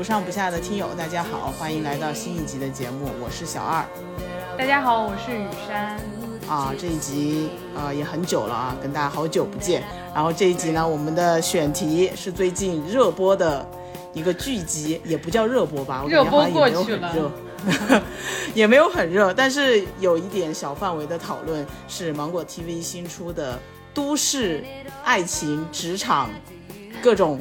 不上不下的听友，大家好，欢迎来到新一集的节目，我是小二大家好，我是雨山。啊。这一集呃也很久了啊，跟大家好久不见。然后这一集呢，我们的选题是最近热播的一个剧集，也不叫热播吧，我感觉好像也没有很热。也没有很热，但是有一点小范围的讨论是芒果 TV 新出的都市爱情、职场各种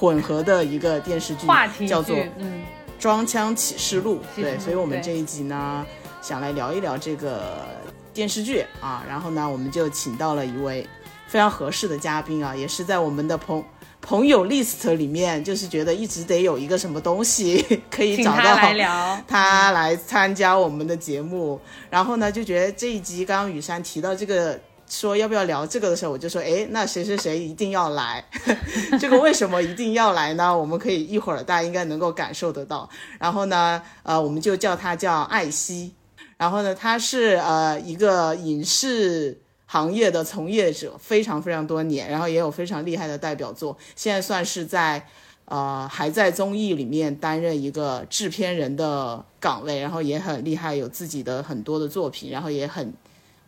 混合的一个电视剧，话题叫做《嗯，装腔启示录》。对，所以我们这一集呢，想来聊一聊这个电视剧啊。然后呢，我们就请到了一位非常合适的嘉宾啊，也是在我们的朋朋友 list 里面，就是觉得一直得有一个什么东西可以找到他来聊。他来参加我们的节目，然后呢，就觉得这一集刚刚雨山提到这个。说要不要聊这个的时候，我就说，哎，那谁谁谁一定要来。这个为什么一定要来呢？我们可以一会儿大家应该能够感受得到。然后呢，呃，我们就叫他叫艾希。然后呢，他是呃一个影视行业的从业者，非常非常多年，然后也有非常厉害的代表作，现在算是在呃还在综艺里面担任一个制片人的岗位，然后也很厉害，有自己的很多的作品，然后也很。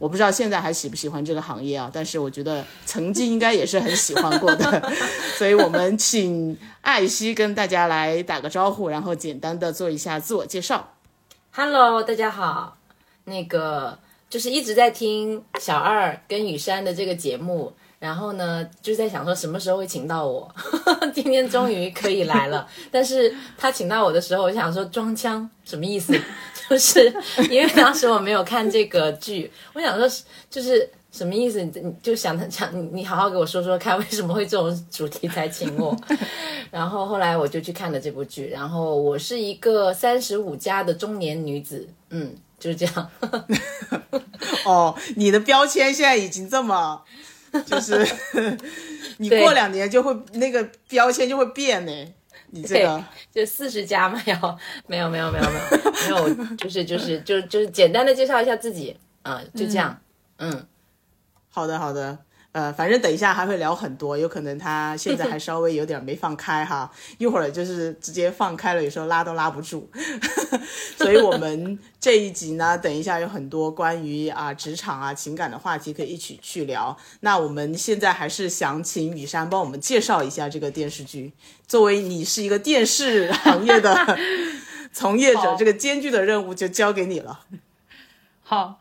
我不知道现在还喜不喜欢这个行业啊，但是我觉得曾经应该也是很喜欢过的，所以我们请艾希跟大家来打个招呼，然后简单的做一下自我介绍。Hello，大家好。那个就是一直在听小二跟雨山的这个节目，然后呢，就在想说什么时候会请到我。今天终于可以来了，但是他请到我的时候，我想说装腔什么意思？就是因为当时我没有看这个剧，我想说就是。什么意思？你你就想想，你你好好给我说说看，为什么会这种主题才请我？然后后来我就去看了这部剧，然后我是一个三十五加的中年女子，嗯，就是这样。哦，你的标签现在已经这么，就是 你过两年就会那个标签就会变呢。你这个就四十加嘛，要没有没有没有没有没有，就是就是就就是简单的介绍一下自己，啊、就这样，嗯。好的好的，呃，反正等一下还会聊很多，有可能他现在还稍微有点没放开哈，一会儿就是直接放开了，有时候拉都拉不住。所以我们这一集呢，等一下有很多关于啊职场啊情感的话题可以一起去聊。那我们现在还是想请雨山帮我们介绍一下这个电视剧，作为你是一个电视行业的 从业者，这个艰巨的任务就交给你了。好，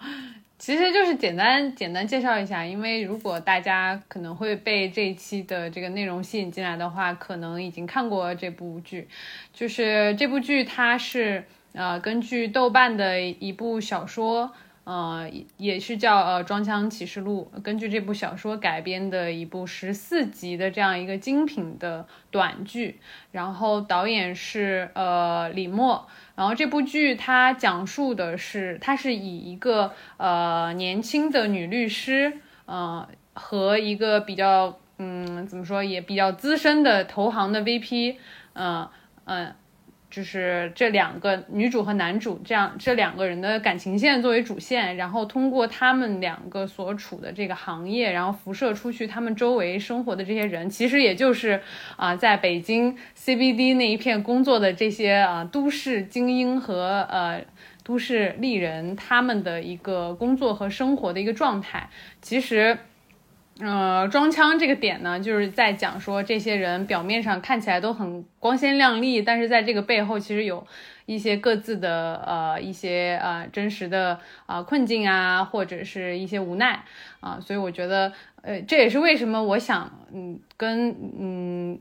其实就是简单简单介绍一下，因为如果大家可能会被这一期的这个内容吸引进来的话，可能已经看过这部剧。就是这部剧它是呃根据豆瓣的一部小说。呃，也是叫呃《装腔启示录》，根据这部小说改编的一部十四集的这样一个精品的短剧，然后导演是呃李默，然后这部剧它讲述的是，它是以一个呃年轻的女律师，呃和一个比较嗯怎么说也比较资深的投行的 VP，嗯、呃、嗯。就是这两个女主和男主这样这两个人的感情线作为主线，然后通过他们两个所处的这个行业，然后辐射出去他们周围生活的这些人，其实也就是啊、在北京 CBD 那一片工作的这些啊、都市精英和呃都市丽人他们的一个工作和生活的一个状态。其实，呃，装腔这个点呢，就是在讲说这些人表面上看起来都很光鲜亮丽，但是在这个背后其实有一些各自的呃一些呃真实的啊、困境啊，或者是一些无奈啊、所以我觉得呃这也是为什么我想嗯跟嗯。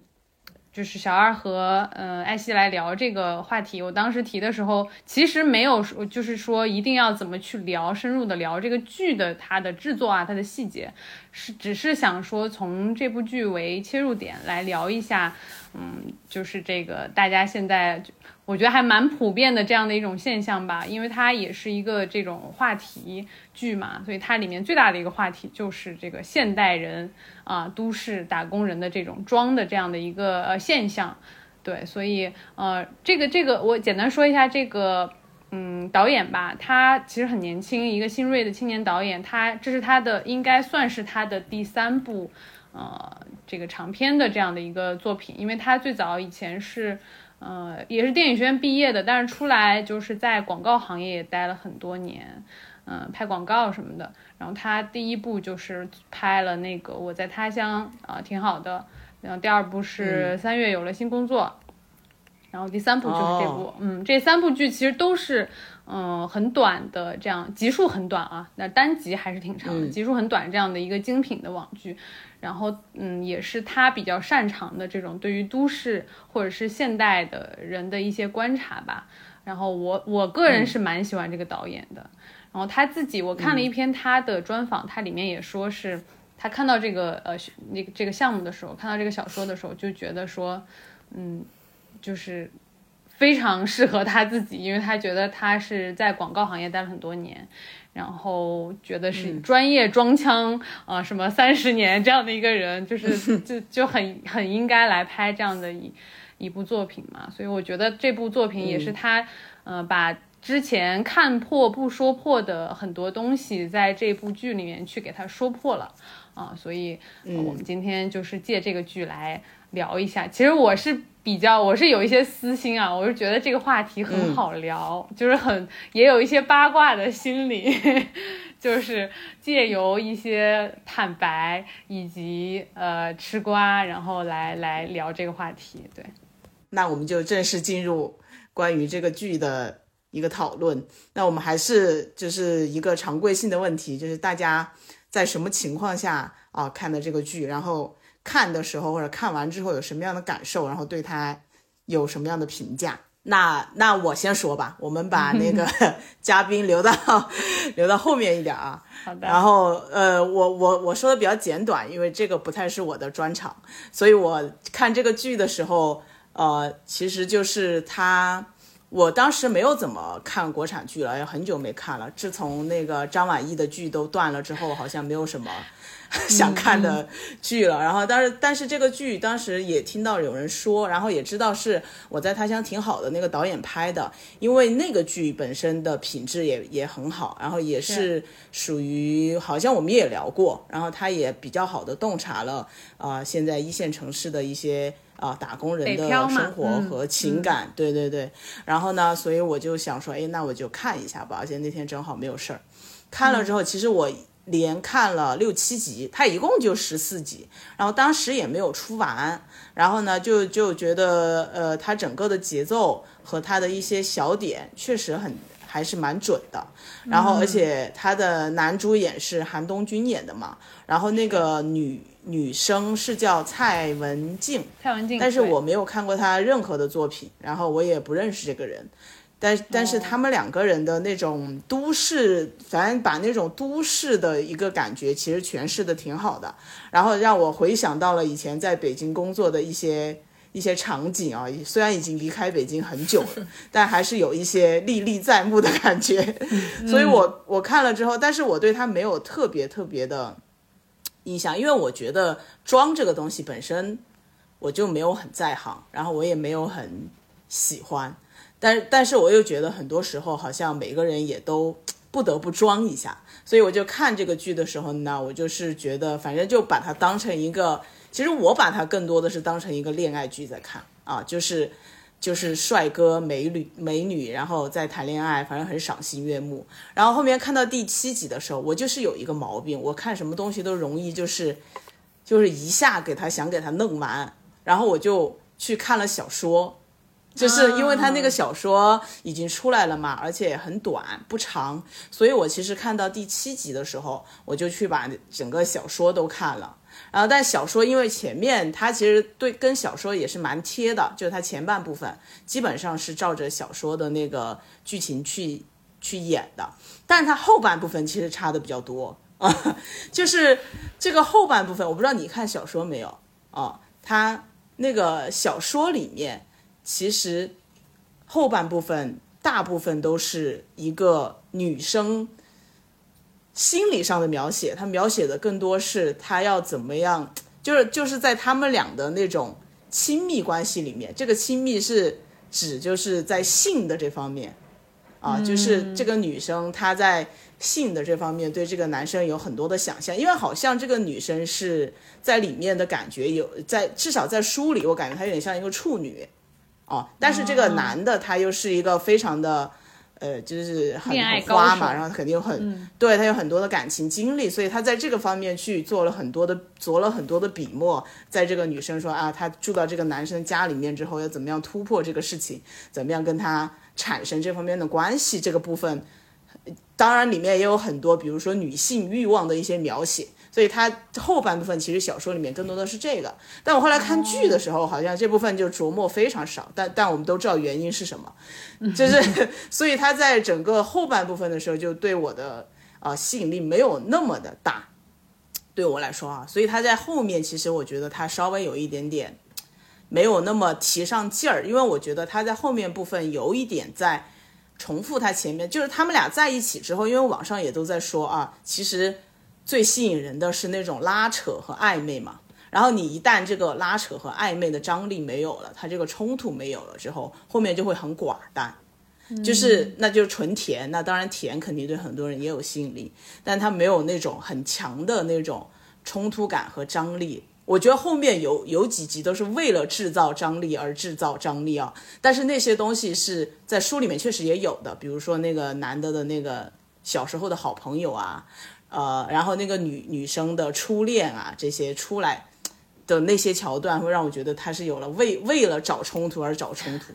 就是小二和呃艾希来聊这个话题，我当时提的时候，其实没有说就是说一定要怎么去聊，深入的聊这个剧的它的制作啊，它的细节，是只是想说从这部剧为切入点来聊一下，嗯，就是这个大家现在我觉得还蛮普遍的这样的一种现象吧，因为它也是一个这种话题剧嘛，所以它里面最大的一个话题就是这个现代人啊、都市打工人的这种装的这样的一个呃现象。对，所以呃，这个这个我简单说一下这个。嗯，导演吧，他其实很年轻，一个新锐的青年导演，他这是他的应该算是他的第三部，呃，这个长片的这样的一个作品，因为他最早以前是，呃，也是电影学院毕业的，但是出来就是在广告行业也待了很多年，嗯、拍广告什么的。然后他第一部就是拍了那个《我在他乡》啊、挺好的。然后第二部是三月有了新工作，然后第三部就是这部，哦嗯，这三部剧其实都是，嗯、很短的，这样集数很短啊，那单集还是挺长的，嗯集数很短这样的一个精品的网剧，然后嗯，也是他比较擅长的这种对于都市或者是现代的人的一些观察吧。然后我我个人是蛮喜欢这个导演的，然后他自己我看了一篇他的专访，他里面也说是他看到这个呃那个这个项目的时候，看到这个小说的时候，就觉得说，嗯，就是非常适合他自己，因为他觉得他是在广告行业待了很多年，然后觉得是专业装腔啊、什么 三十年这样的一个人，就是 就就很很应该来拍这样的一一部作品嘛。所以我觉得这部作品也是他、呃把。之前看破不说破的很多东西，在这部剧里面去给他说破了啊，所以、我们今天就是借这个剧来聊一下。其实我是比较，我是有一些私心啊，我是觉得这个话题很好聊，就是很也有一些八卦的心理，就是借由一些坦白以及呃吃瓜，然后来来聊这个话题。对，那我们就正式进入关于这个剧的一个讨论。那我们还是就是一个常规性的问题，就是大家在什么情况下啊看的这个剧，然后看的时候或者看完之后有什么样的感受，然后对它有什么样的评价。那那我先说吧，我们把那个 嘉宾留到留到后面一点啊。好的。然后呃，我我我说的比较简短，因为这个不太是我的专场，所以我看这个剧的时候，呃，其实就是他，我当时没有怎么看国产剧了，也很久没看了。自从那个张晚意的剧都断了之后，好像没有什么 想看的剧了。然后，但是但是这个剧当时也听到有人说，然后也知道是我在他乡挺好的那个导演拍的，因为那个剧本身的品质也也很好，然后也是属于好像我们也聊过，然后他也比较好的洞察了啊、呃现在一线城市的一些啊、打工人的生活嗯和情感，对对对。然后呢，所以我就想说，哎，那我就看一下吧，而且那天正好没有事儿，看了之后，其实我。连看了六七集，它一共就十四集，然后当时也没有出完，然后呢，就就觉得呃，它整个的节奏和它的一些小点确实很还是蛮准的。然后而且他的男主演是韩东君演的嘛，然后那个女女生是叫蔡文静，蔡文静，但是我没有看过他任何的作品，然后我也不认识这个人。但但是他们两个人的那种都市，反正把那种都市的一个感觉，其实诠释的挺好的。然后让我回想到了以前在北京工作的一些一些场景啊，虽然已经离开北京很久了，但还是有一些历历在目的感觉。所以我我看了之后，但是我对他没有特别特别的印象，因为我觉得装这个东西本身我就没有很在行，然后我也没有很喜欢。但但是我又觉得很多时候好像每个人也都不得不装一下，所以我就看这个剧的时候呢，我就是觉得反正就把它当成一个，其实我把它更多的是当成一个恋爱剧在看啊，就是就是帅哥美女美女，然后在谈恋爱，反正很赏心悦目。然后后面看到第七集的时候，我就是有一个毛病，我看什么东西都容易就是就是一下给他想给他弄完，然后我就去看了小说。就是因为他那个小说已经出来了嘛，而且很短不长，所以我其实看到第七集的时候，我就去把整个小说都看了。然后，但小说因为前面它其实对跟小说也是蛮贴的，就是它前半部分基本上是照着小说的那个剧情去去演的，但是它后半部分其实差的比较多啊，就是这个后半部分，我不知道你看小说没有啊？它那个小说里面其实后半部分大部分都是一个女生。心理上的描写，他描写的更多是他要怎么样，就是就是在他们俩的那种亲密关系里面，这个亲密是指就是在性的这方面，啊，就是这个女生她在性的这方面对这个男生有很多的想象，因为好像这个女生是在里面的感觉有在至少在书里，我感觉她有点像一个处女，哦，但是这个男的他又是一个非常的。呃，就是很很花嘛，然后肯定有很对他有很多的感情经历，所以他在这个方面去做了很多的做了很多的笔墨，在这个女生说啊，她住到这个男生家里面之后要怎么样突破这个事情，怎么样跟他产生这方面的关系这个部分，当然里面也有很多，比如说女性欲望的一些描写。所以它后半部分其实小说里面更多的是这个，但我后来看剧的时候，好像这部分就琢磨非常少。但但我们都知道原因是什么，就是 所以它在整个后半部分的时候，就对我的啊吸引力没有那么的大，对我来说啊，所以它在后面其实我觉得它稍微有一点点没有那么提上劲儿，因为我觉得它在后面部分有一点在重复他前面，就是他们俩在一起之后，因为网上也都在说啊，其实。最吸引人的是那种拉扯和暧昧嘛，然后你一旦这个拉扯和暧昧的张力没有了，它这个冲突没有了之后，后面就会很寡淡，就是那就是纯甜。那当然甜肯定对很多人也有吸引力，但它没有那种很强的那种冲突感和张力。我觉得后面有有几集都是为了制造张力而制造张力啊，但是那些东西是在书里面确实也有的，比如说那个男的的那个小时候的好朋友啊。呃，然后那个女女生的初恋啊，这些出来的那些桥段，会让我觉得他是有了为为了找冲突而找冲突。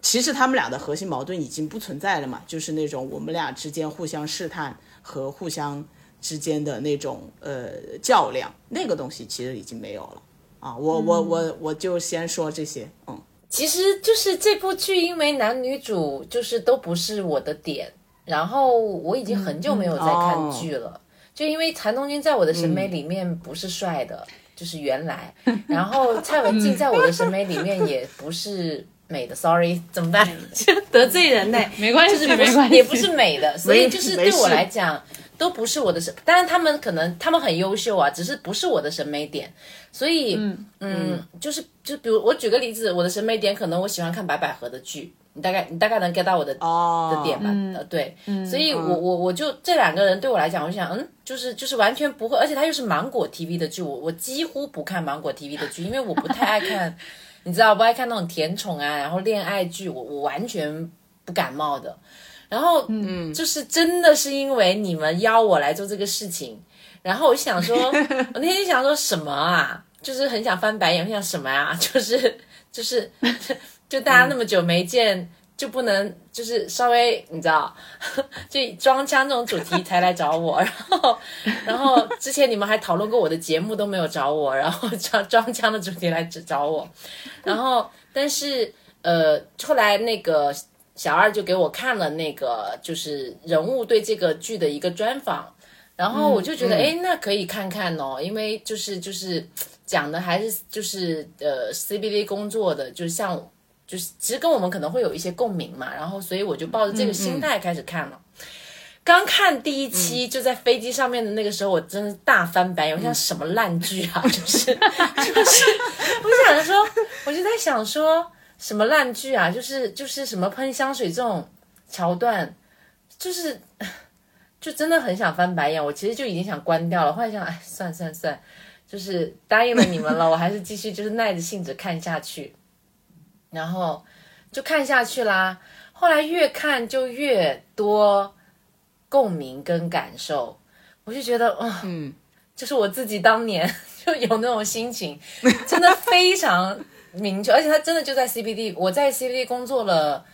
其实他们俩的核心矛盾已经不存在了嘛，就是那种我们俩之间互相试探和互相之间的那种呃较量，那个东西其实已经没有了啊。我我我我就先说这些，嗯，其实就是这部剧，因为男女主就是都不是我的点。然后我已经很久没有在看剧了，就因为谭东君在我的审美里面不是帅的，就是原来。然后蔡文静在我的审美里面也不是美的，sorry，怎么办？得罪人呢？没关系，没关系，也不是美的，所以就是对我来讲都不是我的审。当然他们可能他们很优秀啊，只是不是我的审美点。所以嗯，就是就比如我举个例子，我的审美点可能我喜欢看白百合的剧。你大概你大概能 get 到我的的点吧？呃，对，所以我我我就这两个人对我来讲，我就想，嗯，就是就是完全不会，而且他又是芒果 TV 的剧，我我几乎不看芒果 TV 的剧，因为我不太爱看，你知道不爱看那种甜宠啊，然后恋爱剧，我我完全不感冒的。然后嗯，就是真的是因为你们邀我来做这个事情，然后我就想说，我那天就想说什么啊，就是很想翻白眼，我想什么呀，就是就是。就大家那么久没见，就不能就是稍微你知道，就装腔这种主题才来找我，然后然后之前你们还讨论过我的节目都没有找我，然后装装腔的主题来找我，然后但是呃后来那个小二就给我看了那个就是人物对这个剧的一个专访，然后我就觉得哎那可以看看哦，因为就是就是讲的还是就是呃 CBD 工作的，就像。就是其实跟我们可能会有一些共鸣嘛，然后所以我就抱着这个心态开始看了。刚看第一期就在飞机上面的那个时候，我真的大翻白眼，我想什么烂剧啊，就是就是，我就想着说，我就在想说什么烂剧啊，就是就是什么喷香水这种桥段，就是就真的很想翻白眼。我其实就已经想关掉了，后来想，哎，算算算，就是答应了你们了，我还是继续就是耐着性子看下去。然后就看下去啦，后来越看就越多共鸣跟感受，我就觉得，嗯，就是我自己当年 就有那种心情，真的非常明确，而且他真的就在 CBD，我在 CBD 工作了。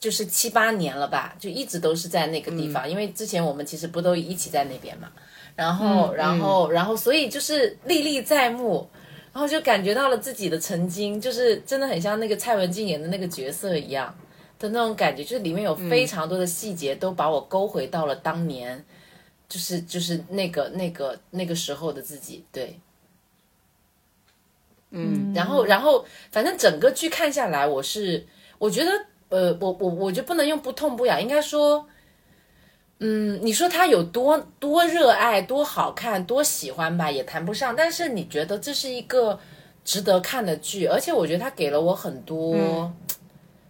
就是七八年了吧，就一直都是在那个地方，因为之前我们其实不都一起在那边嘛，然后，然后，然后，所以就是历历在目，然后就感觉到了自己的曾经，就是真的很像那个蔡文静演的那个角色一样的那种感觉，就是里面有非常多的细节都把我勾回到了当年，就是就是那个那个那个时候的自己，对，嗯，然后，然后，反正整个剧看下来，我是我觉得。呃，我我我就不能用不痛不痒，应该说，嗯，你说他有多多热爱、多好看、多喜欢吧，也谈不上。但是你觉得这是一个值得看的剧，而且我觉得他给了我很多，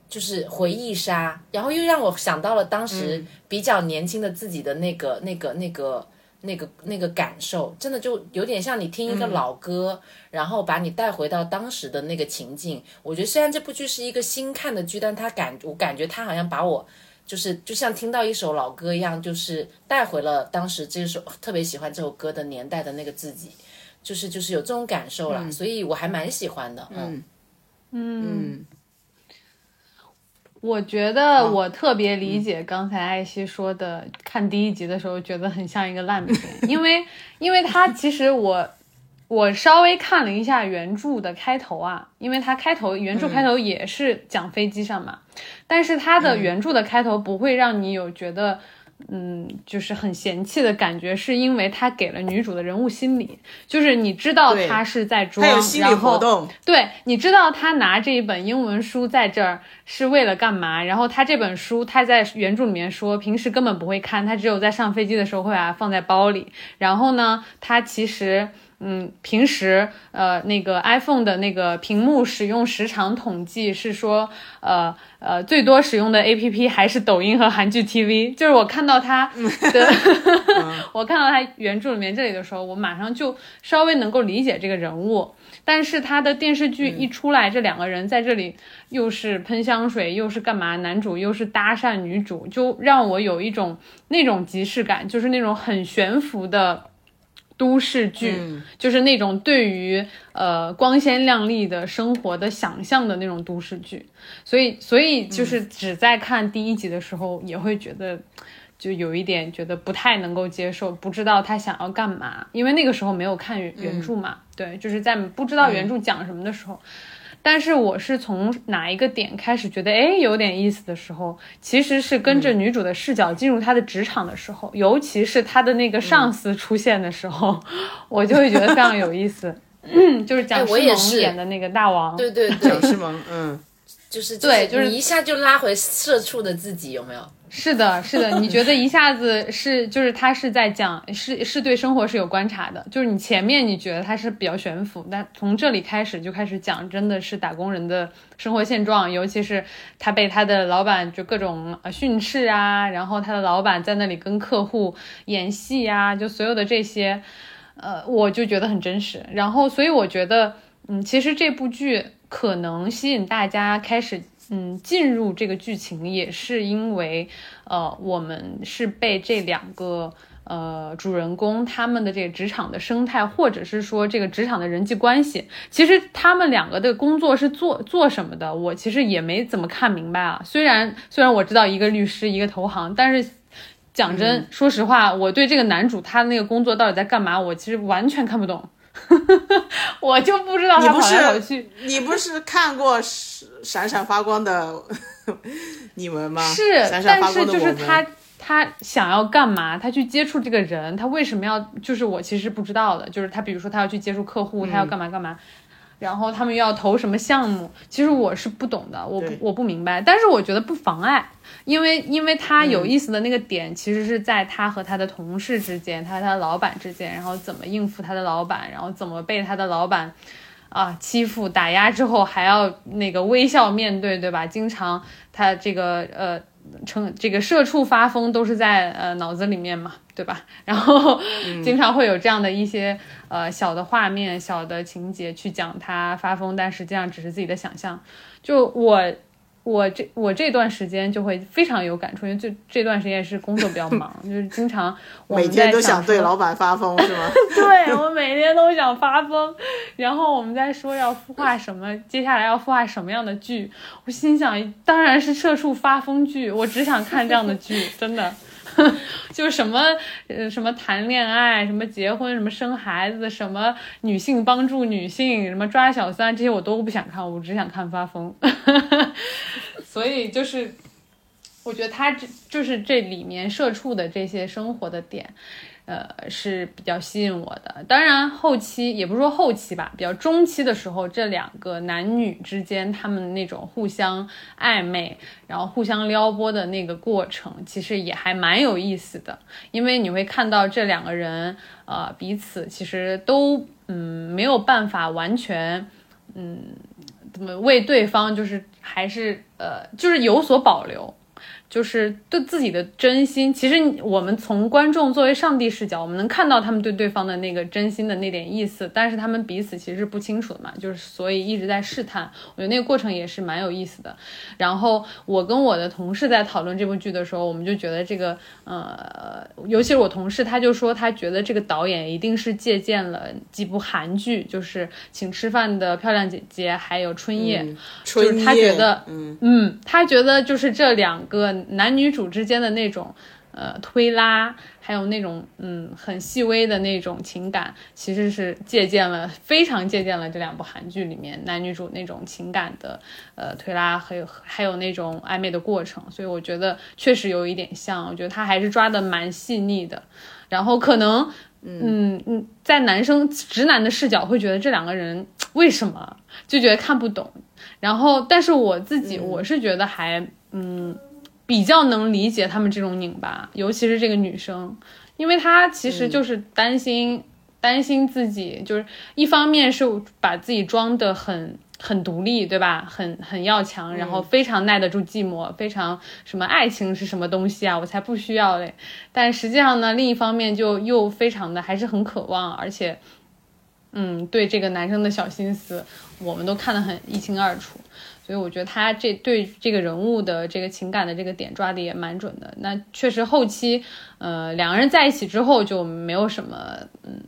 就是回忆杀，然后又让我想到了当时比较年轻的自己的那个、那个、那个。那个那个感受，真的就有点像你听一个老歌，然后把你带回到当时的那个情境。我觉得虽然这部剧是一个新看的剧，但它感我感觉它好像把我就是就像听到一首老歌一样，就是带回了当时这首特别喜欢这首歌的年代的那个自己，就是就是有这种感受了，所以我还蛮喜欢的。嗯嗯。我觉得我特别理解刚才艾希说的，看第一集的时候觉得很像一个烂片，因为因为它其实我我稍微看了一下原著的开头啊，因为它开头原著开头也是讲飞机上嘛，但是它的原著的开头不会让你有觉得。嗯，就是很嫌弃的感觉，是因为他给了女主的人物心理，就是你知道他是在装，然后对，你知道他拿这一本英文书在这儿是为了干嘛？然后他这本书他在原著里面说，平时根本不会看，他只有在上飞机的时候会把它放在包里。然后呢，他其实。嗯，平时呃那个 iPhone 的那个屏幕使用时长统计是说，呃呃最多使用的 APP 还是抖音和韩剧 TV。就是我看到他的，我看到他原著里面这里的时候，我马上就稍微能够理解这个人物。但是他的电视剧一出来，这两个人在这里又是喷香水，又是干嘛？男主又是搭讪女主，就让我有一种那种即视感，就是那种很悬浮的。都市剧就是那种对于呃光鲜亮丽的生活的想象的那种都市剧，所以所以就是只在看第一集的时候也会觉得，就有一点觉得不太能够接受，不知道他想要干嘛，因为那个时候没有看原原著嘛，对，就是在不知道原著讲什么的时候。但是我是从哪一个点开始觉得哎有点意思的时候，其实是跟着女主的视角进入她的职场的时候，尤其是她的那个上司出现的时候，我就会觉得非常有意思。嗯就是蒋诗萌演的那个大王，对对对，蒋诗萌，嗯，就是对，就是一下就拉回社畜的自己，有没有？是的，是的，你觉得一下子是就是他是在讲是是对生活是有观察的，就是你前面你觉得他是比较悬浮，但从这里开始就开始讲真的是打工人的生活现状，尤其是他被他的老板就各种训斥啊，然后他的老板在那里跟客户演戏啊，就所有的这些，呃，我就觉得很真实，然后所以我觉得，嗯，其实这部剧可能吸引大家开始。嗯，进入这个剧情也是因为，呃，我们是被这两个呃主人公他们的这个职场的生态，或者是说这个职场的人际关系，其实他们两个的工作是做做什么的，我其实也没怎么看明白啊。虽然虽然我知道一个律师一个投行，但是讲真，说实话，我对这个男主他那个工作到底在干嘛，我其实完全看不懂。我就不知道他跑来跑去。你不是看过闪闪发光的你们吗？是，但是就是他他想要干嘛？他去接触这个人，他为什么要？就是我其实不知道的。就是他，比如说他要去接触客户，他要干嘛干嘛。然后他们又要投什么项目？其实我是不懂的，我不我不明白。但是我觉得不妨碍，因为因为他有意思的那个点，其实是在他和他的同事之间，他和他的老板之间，然后怎么应付他的老板，然后怎么被他的老板啊欺负打压之后还要那个微笑面对，对吧？经常他这个呃。成这个社畜发疯都是在呃脑子里面嘛，对吧？然后经常会有这样的一些呃小的画面、小的情节去讲他发疯，但实际上只是自己的想象。就我我这我这段时间就会非常有感触，因为这这段时间是工作比较忙，就是经常我每们在天都想对老板发疯是吗？对我每天都想发疯，然后我们在说要孵化什么，接下来要孵化什么样的剧，我心想当然是社畜发疯剧，我只想看这样的剧，真的。就什么呃什么谈恋爱，什么结婚，什么生孩子，什么女性帮助女性，什么抓小三，这些我都不想看，我只想看发疯。所以就是，我觉得他这就是这里面社畜的这些生活的点，呃，是比较吸引我的。当然，后期也不是说后期吧，比较中期的时候，这两个男女之间他们那种互相暧昧，然后互相撩拨的那个过程，其实也还蛮有意思的。因为你会看到这两个人，呃，彼此其实都嗯没有办法完全嗯怎么为对方就是还是呃就是有所保留。就是对自己的真心，其实我们从观众作为上帝视角，我们能看到他们对对方的那个真心的那点意思，但是他们彼此其实是不清楚的嘛，就是所以一直在试探。我觉得那个过程也是蛮有意思的。然后我跟我的同事在讨论这部剧的时候，我们就觉得这个呃，尤其是我同事，他就说他觉得这个导演一定是借鉴了几部韩剧，就是《请吃饭的漂亮姐姐》还有《春夜》春夜，他觉得嗯，嗯，他觉得就是这两个男女主之间的那种呃推拉，还有那种嗯很细微的那种情感，其实是借鉴了非常借鉴了这两部韩剧里面男女主那种情感的呃推拉，还有还有那种暧昧的过程，所以我觉得确实有一点像，我觉得他还是抓的蛮细腻的，然后可能。嗯嗯，在男生直男的视角会觉得这两个人为什么就觉得看不懂，然后但是我自己我是觉得还嗯比较能理解他们这种拧巴，尤其是这个女生，因为她其实就是担心、担心自己，就是一方面是把自己装的很很独立，对吧？很很要强，然后非常耐得住寂寞，非常什么爱情是什么东西啊，我才不需要嘞。但实际上呢，另一方面就又非常的还是很渴望，而且。嗯，对这个男生的小心思，我们都看得很一清二楚，所以我觉得他这对这个人物的这个情感的这个点抓的也蛮准的。那确实后期，呃，两个人在一起之后就没有什么，嗯，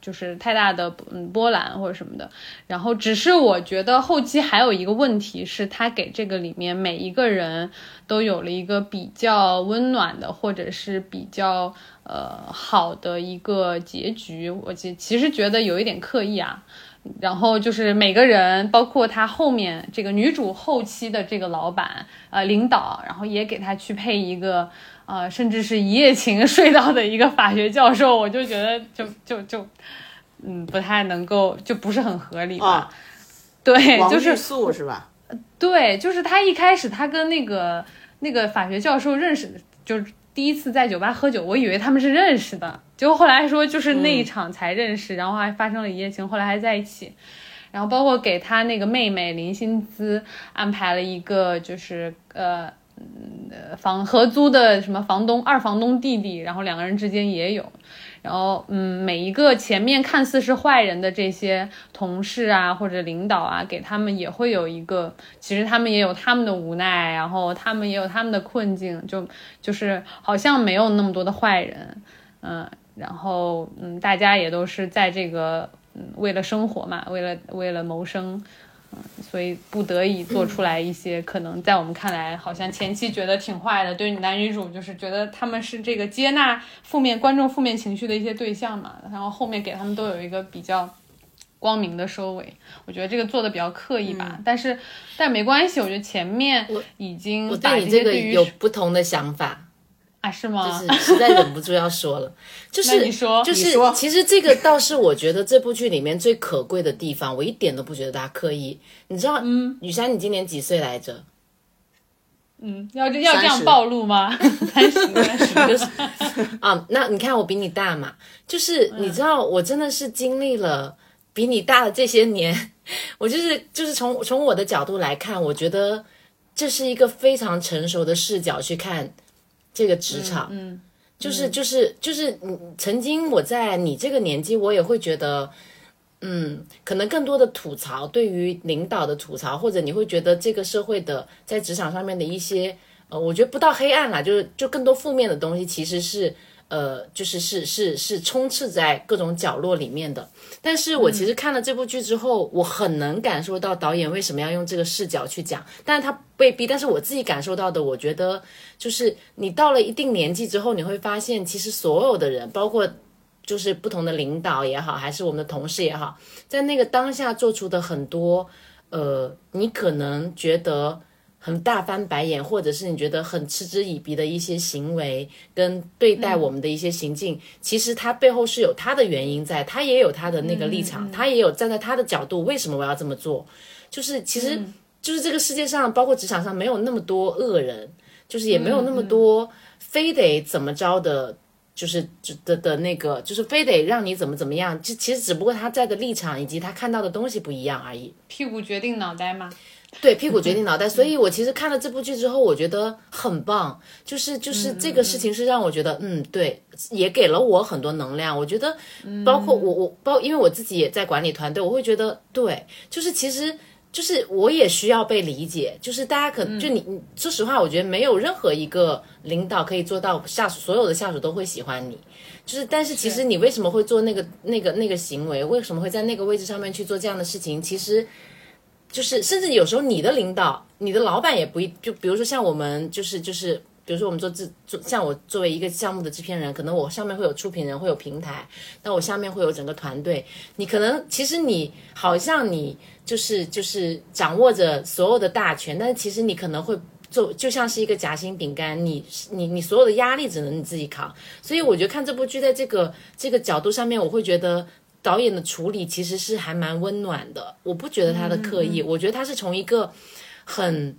就是太大的嗯波澜或者什么的。然后只是我觉得后期还有一个问题是，他给这个里面每一个人都有了一个比较温暖的，或者是比较。呃，好的一个结局，我其其实觉得有一点刻意啊。然后就是每个人，包括他后面这个女主后期的这个老板呃领导，然后也给他去配一个呃，甚至是一夜情睡到的一个法学教授，我就觉得就就就嗯不太能够，就不是很合理吧？啊，对，王就是玉素是吧？对，就是他一开始他跟那个那个法学教授认识，就是第一次在酒吧喝酒，我以为他们是认识的，结果后来说就是那一场才认识，然后还发生了一夜情，后来还在一起。然后包括给他那个妹妹林心姿安排了一个就是呃房合租的什么房东二房东弟弟，然后两个人之间也有。然后，嗯，每一个前面看似是坏人的这些同事啊，或者领导啊，给他们也会有一个，其实他们也有他们的无奈，然后他们也有他们的困境，就就是好像没有那么多的坏人，嗯，然后嗯，大家也都是在这个嗯为了生活嘛，为了为了谋生。嗯，所以不得已做出来一些可能在我们看来好像前期觉得挺坏的，对男女主就是觉得他们是这个接纳负面观众负面情绪的一些对象嘛，然后后面给他们都有一个比较光明的收尾，我觉得这个做的比较刻意吧，但是但没关系，我觉得前面已经对你这个有不同的想法，啊是吗？就是实在忍不住要说了，就是你说就是其实这个倒是我觉得这部剧里面最可贵的地方，我一点都不觉得他刻意。你知道，嗯，雨山，你今年几岁来着？嗯，要这要这样暴露吗？三十 三十，就是啊，那你看我比你大嘛，就是你知道，我真的是经历了比你大的这些年，我就是就是从从我的角度来看，我觉得这是一个非常成熟的视角去看这个职场，嗯，就是就是就是，嗯，曾经我在你这个年纪，我也会觉得。嗯，可能更多的吐槽，对于领导的吐槽，或者你会觉得这个社会的在职场上面的一些，呃，我觉得不到黑暗啦，就是就更多负面的东西，其实是呃，就是是是是充斥在各种角落里面的。但是我其实看了这部剧之后，我很能感受到导演为什么要用这个视角去讲，但是他被逼，但是我自己感受到的，我觉得就是你到了一定年纪之后，你会发现，其实所有的人，包括。就是不同的领导也好，还是我们的同事也好，在那个当下做出的很多，呃，你可能觉得很大翻白眼，或者是你觉得很嗤之以鼻的一些行为跟对待我们的一些行径，其实他背后是有他的原因在，他也有他的那个立场，他也有站在他的角度，为什么我要这么做？就是其实就是这个世界上，包括职场上，没有那么多恶人，就是也没有那么多非得怎么着的。就是的的那个，就是非得让你怎么怎么样，就其实只不过他在的立场以及他看到的东西不一样而已。屁股决定脑袋吗？对，屁股决定脑袋。所以我其实看了这部剧之后，我觉得很棒。就是就是这个事情是让我觉得，嗯，对，也给了我很多能量。我觉得，包括我我包，因为我自己也在管理团队，我会觉得，对，就是其实。就是我也需要被理解，就是大家可就你你说实话，我觉得没有任何一个领导可以做到下属所有的下属都会喜欢你，就是但是其实你为什么会做那个那个那个行为，为什么会在那个位置上面去做这样的事情？其实就是甚至有时候你的领导、你的老板也不一，就比如说像我们就是就是。比如说，我们做制做，像我作为一个项目的制片人，可能我上面会有出品人，会有平台，那我下面会有整个团队。你可能其实你好像你就是就是掌握着所有的大权，但是其实你可能会做，就像是一个夹心饼干，你你你所有的压力只能你自己扛。所以我觉得看这部剧，在这个这个角度上面，我会觉得导演的处理其实是还蛮温暖的。我不觉得他的刻意，我觉得他是从一个很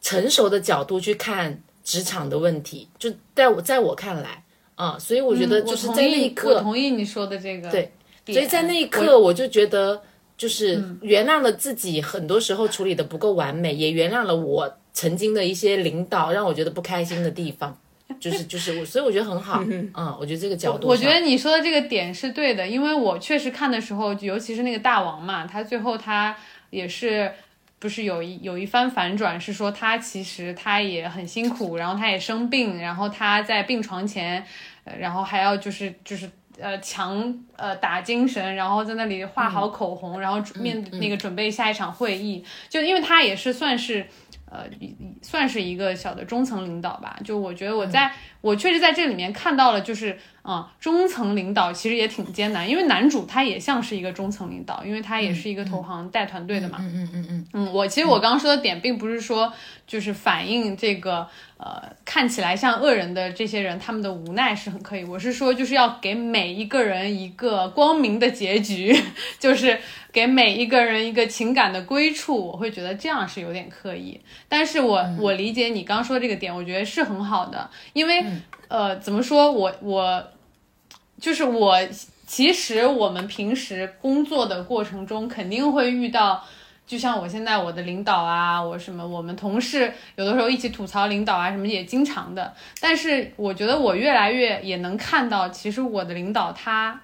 成熟的角度去看。职场的问题，就在我在我看来啊，所以我觉得就是在那一刻，我同意你说的这个，对，所以在那一刻，我就觉得就是原谅了自己，很多时候处理的不够完美，也原谅了我曾经的一些领导让我觉得不开心的地方，就是就是我，所以我觉得很好，嗯，我觉得这个角度，我觉得你说的这个点是对的，因为我确实看的时候，尤其是那个大王嘛，他最后他也是。不是有一有一番反转，是说他其实他也很辛苦，然后他也生病，然后他在病床前，然后还要就是就是呃强呃打精神，然后在那里画好口红，然后面那个准备下一场会议，就因为他也是算是。呃，算是一个小的中层领导吧。就我觉得，我在我确实在这里面看到了，就是啊，中层领导其实也挺艰难，因为男主他也像是一个中层领导，因为他也是一个投行带团队的嘛。嗯嗯嗯嗯嗯。我其实我刚刚说的点，并不是说就是反映这个呃看起来像恶人的这些人他们的无奈是很可以，我是说就是要给每一个人一个光明的结局，就是。给每一个人一个情感的归处，我会觉得这样是有点刻意。但是我我理解你刚说这个点，我觉得是很好的，因为呃，怎么说我我就是我，其实我们平时工作的过程中肯定会遇到，就像我现在我的领导啊，我什么我们同事有的时候一起吐槽领导啊什么也经常的。但是我觉得我越来越也能看到，其实我的领导他。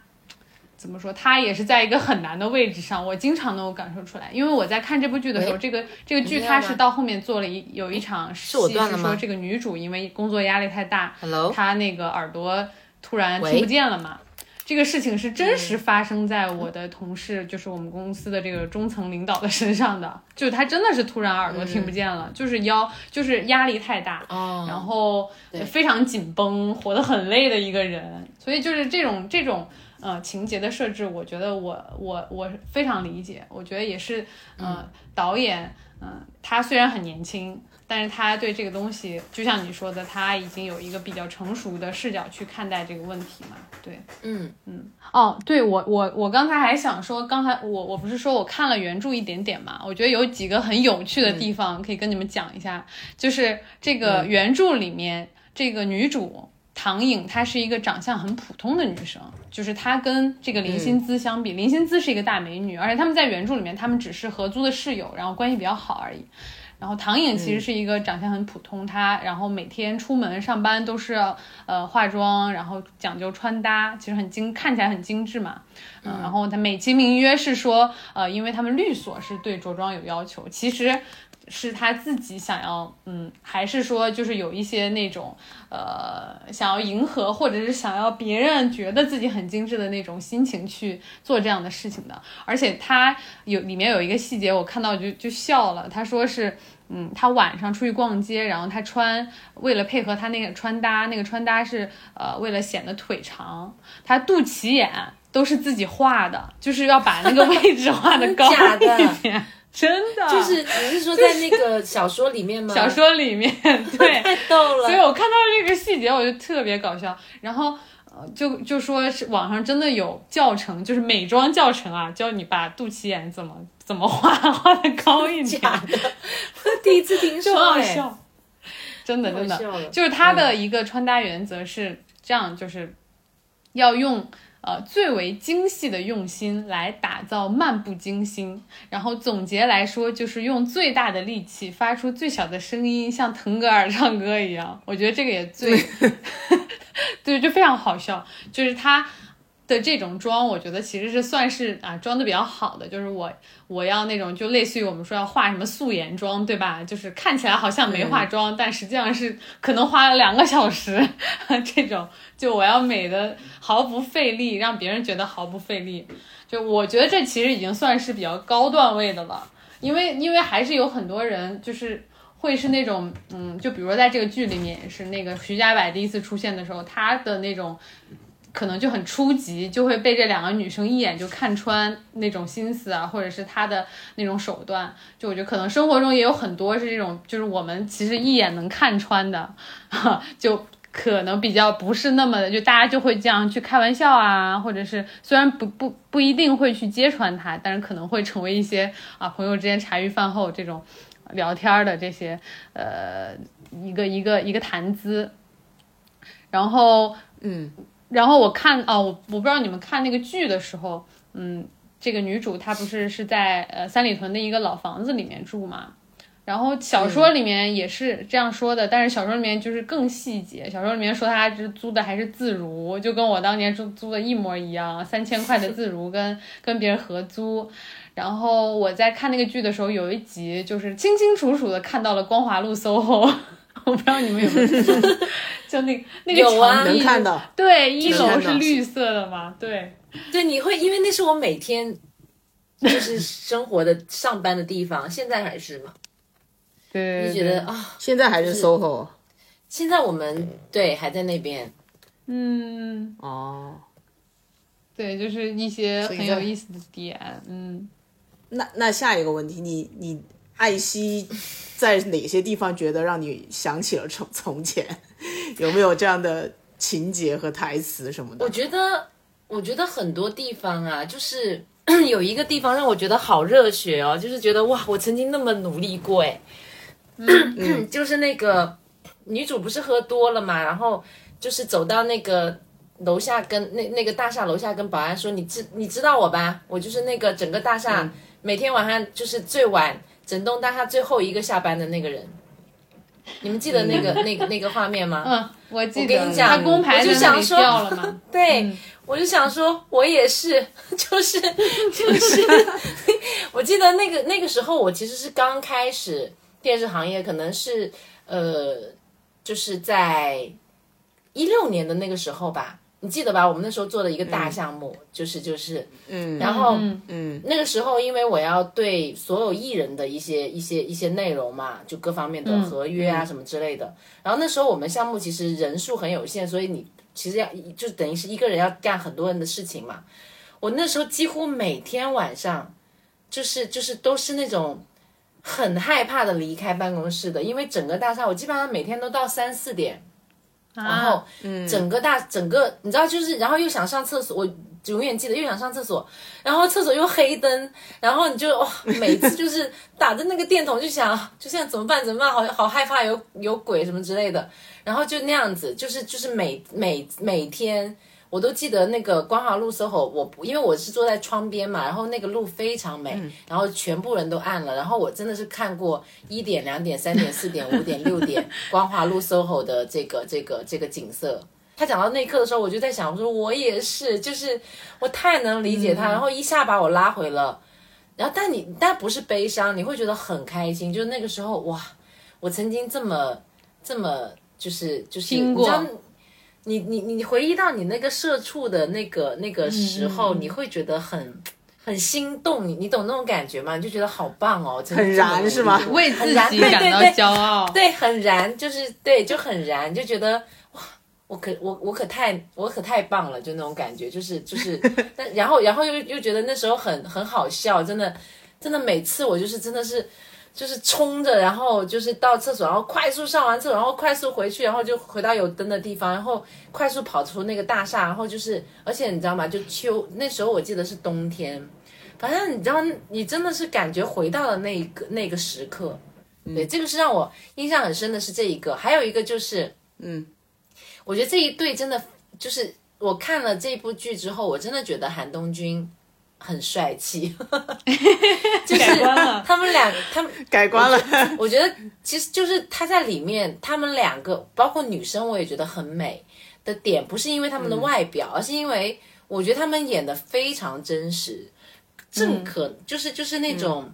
怎么说？他也是在一个很难的位置上，我经常能够感受出来。因为我在看这部剧的时候，这个这个剧它是到后面做了一有一场戏，是说这个女主因为工作压力太大，她那个耳朵突然听不见了嘛。这个事情是真实发生在我的同事，就是我们公司的这个中层领导的身上的，就是他真的是突然耳朵听不见了，就是腰就是压力太大，然后非常紧绷，活得很累的一个人。所以就是这种这种。呃，情节的设置，我觉得我我我非常理解，我觉得也是，呃，导演，嗯，他虽然很年轻，但是他对这个东西，就像你说的，他已经有一个比较成熟的视角去看待这个问题嘛，对，嗯。嗯，哦，对我我我刚才还想说，刚才我我不是说我看了原著一点点嘛，我觉得有几个很有趣的地方可以跟你们讲一下，就是这个原著里面这个女主。唐颖她是一个长相很普通的女生，就是她跟这个林心姿相比，林心姿是一个大美女，而且他们在原著里面他们只是合租的室友，然后关系比较好而已。然后唐颖其实是一个长相很普通，她然后每天出门上班都是呃化妆，然后讲究穿搭，其实很精，看起来很精致嘛。嗯，然后她美其名曰是说，呃，因为他们律所是对着装有要求，其实是他自己想要，嗯，还是说就是有一些那种呃想要迎合，或者是想要别人觉得自己很精致的那种心情去做这样的事情的。而且他有里面有一个细节，我看到就就笑了，他说是。嗯，他晚上出去逛街，然后他穿为了配合他那个穿搭，那个穿搭是呃为了显得腿长，他肚脐眼都是自己画的，就是要把那个位置画的高一点，真的，就是你是说在那个小说里面吗？小说里面 对，太逗了。所以我看到这个细节，我就特别搞笑。然后，呃，就就说是网上真的有教程，就是美妆教程啊，教你把肚脐眼怎么怎么画，画的高一点，假的，我 第一次听说、哎，好笑。真的真的，就是他的一个穿搭原则是这样，就是要用。呃，最为精细的用心来打造漫不经心，然后总结来说就是用最大的力气发出最小的声音，像腾格尔唱歌一样。我觉得这个也最，对，就非常好笑。就是他的这种妆，我觉得其实是算是啊装的比较好的。就是我我要那种就类似于我们说要化什么素颜妆，对吧？就是看起来好像没化妆，但实际上是可能花了两个小时 这种。就我要美的毫不费力，让别人觉得毫不费力。就我觉得这其实已经算是比较高段位的了，因为因为还是有很多人就是会是那种嗯，就比如说在这个剧里面也是那个徐家柏第一次出现的时候，他的那种可能就很初级，就会被这两个女生一眼就看穿那种心思啊，或者是他的那种手段。就我觉得可能生活中也有很多是这种，就是我们其实一眼能看穿的，就。可能比较不是那么的，就大家就会这样去开玩笑啊，或者是虽然不不不一定会去揭穿他，但是可能会成为一些啊朋友之间茶余饭后这种聊天的这些呃一个一个一个谈资。然后嗯，然后我看哦，我我不知道你们看那个剧的时候，嗯，这个女主她不是是在呃三里屯的一个老房子里面住嘛？然后小说里面也是这样说的，但是小说里面就是更细节。小说里面说她是租的还是自如，就跟我当年租租的一模一样，三千块的自如跟跟别人合租。然后我在看那个剧的时候，有一集就是清清楚楚的看到了光华路 SOHO，我不知道你们有没有，就那那个有啊墙能看到。对，一楼是绿色的嘛？对，对，你会因为那是我每天就是生活的上班的地方，现在还是嘛？对，你觉得啊、现在还是 SOHO 现在我们对还在那边，嗯，哦。对，就是一些很有意思的点，嗯。那那下一个问题，你你艾希在哪些地方觉得让你想起了从从前？有没有这样的情节和台词什么的我？觉得，我觉得很多地方啊，就是 有一个地方让我觉得好热血哦，就是觉得哇，我曾经那么努力过哎，就是那个女主不是喝多了嘛，然后就是走到那个楼下跟那那个大厦楼下跟保安说，你知你知道我吧？我就是那个整个大厦、每天晚上就是最晚整栋大厦最后一个下班的那个人。你们记得那个、那个那个画面吗？嗯，我记得我跟你讲他工牌我就想说掉了吗。对，我就想说，我也是，就 是就是，我记得那个那个时候，我其实是刚开始电视行业，可能是呃，就是在一六年的那个时候吧，你记得吧？我们那时候做的一个大项目，就是就是，嗯然后嗯嗯那个时候，因为我要对所有艺人的一些一些一些内容嘛，就各方面的合约啊什么之类的。然后那时候我们项目其实人数很有限，所以你其实要就等于是一个人要干很多人的事情嘛。我那时候几乎每天晚上，就是就是都是那种很害怕的离开办公室的，因为整个大厦我基本上每天都到三四点，然后整个大整个你知道就是，然后又想上厕所，我永远记得又想上厕所，然后厕所又黑灯，然后你就哇、每次就是打着那个电筒就想，就现在怎么办怎么办，好好害怕有有鬼什么之类的，然后就那样子，就是就是每每每天我都记得那个光华路 SOHO，我不因为我是坐在窗边嘛，然后那个路非常美，然后全部人都暗了，然后我真的是看过一点、两点、三点、四点、五点、六点 光华路 SOHO 的这个这个这个景色。他讲到那一刻的时候，我就在想，我说我也是，就是我太能理解他，然后一下把我拉回了。然后，但你但不是悲伤，你会觉得很开心。就是那个时候，哇，我曾经这么这么就是就是经过你知道你你你回忆到你那个社畜的那个那个时候，你会觉得很很心动，你你懂那种感觉吗？你就觉得好棒哦，很燃是吗为自己很燃对感到对对骄傲。对，很燃，就是对，就很燃，就觉得哇，我可我我可太我可太棒了，就那种感觉，就是就是，但然后然后又又觉得那时候很很好笑，真的真的每次我就是真的是就是冲着，然后就是到厕所，然后快速上完厕所，然后快速回去，然后就回到有灯的地方，然后快速跑出那个大厦，然后就是，而且你知道吗？就秋那时候我记得是冬天，反正你知道，你真的是感觉回到了那一个那个时刻。对，这个是让我印象很深的是这一个，还有一个就是，嗯，我觉得这一对真的就是我看了这部剧之后，我真的觉得韩东君很帅气，就是他们两他们改观了。我觉得其实就是他在里面，他们两个包括女生，我也觉得很美的点，不是因为他们的外表，而是因为我觉得他们演的非常真实，正可、就是就是那种。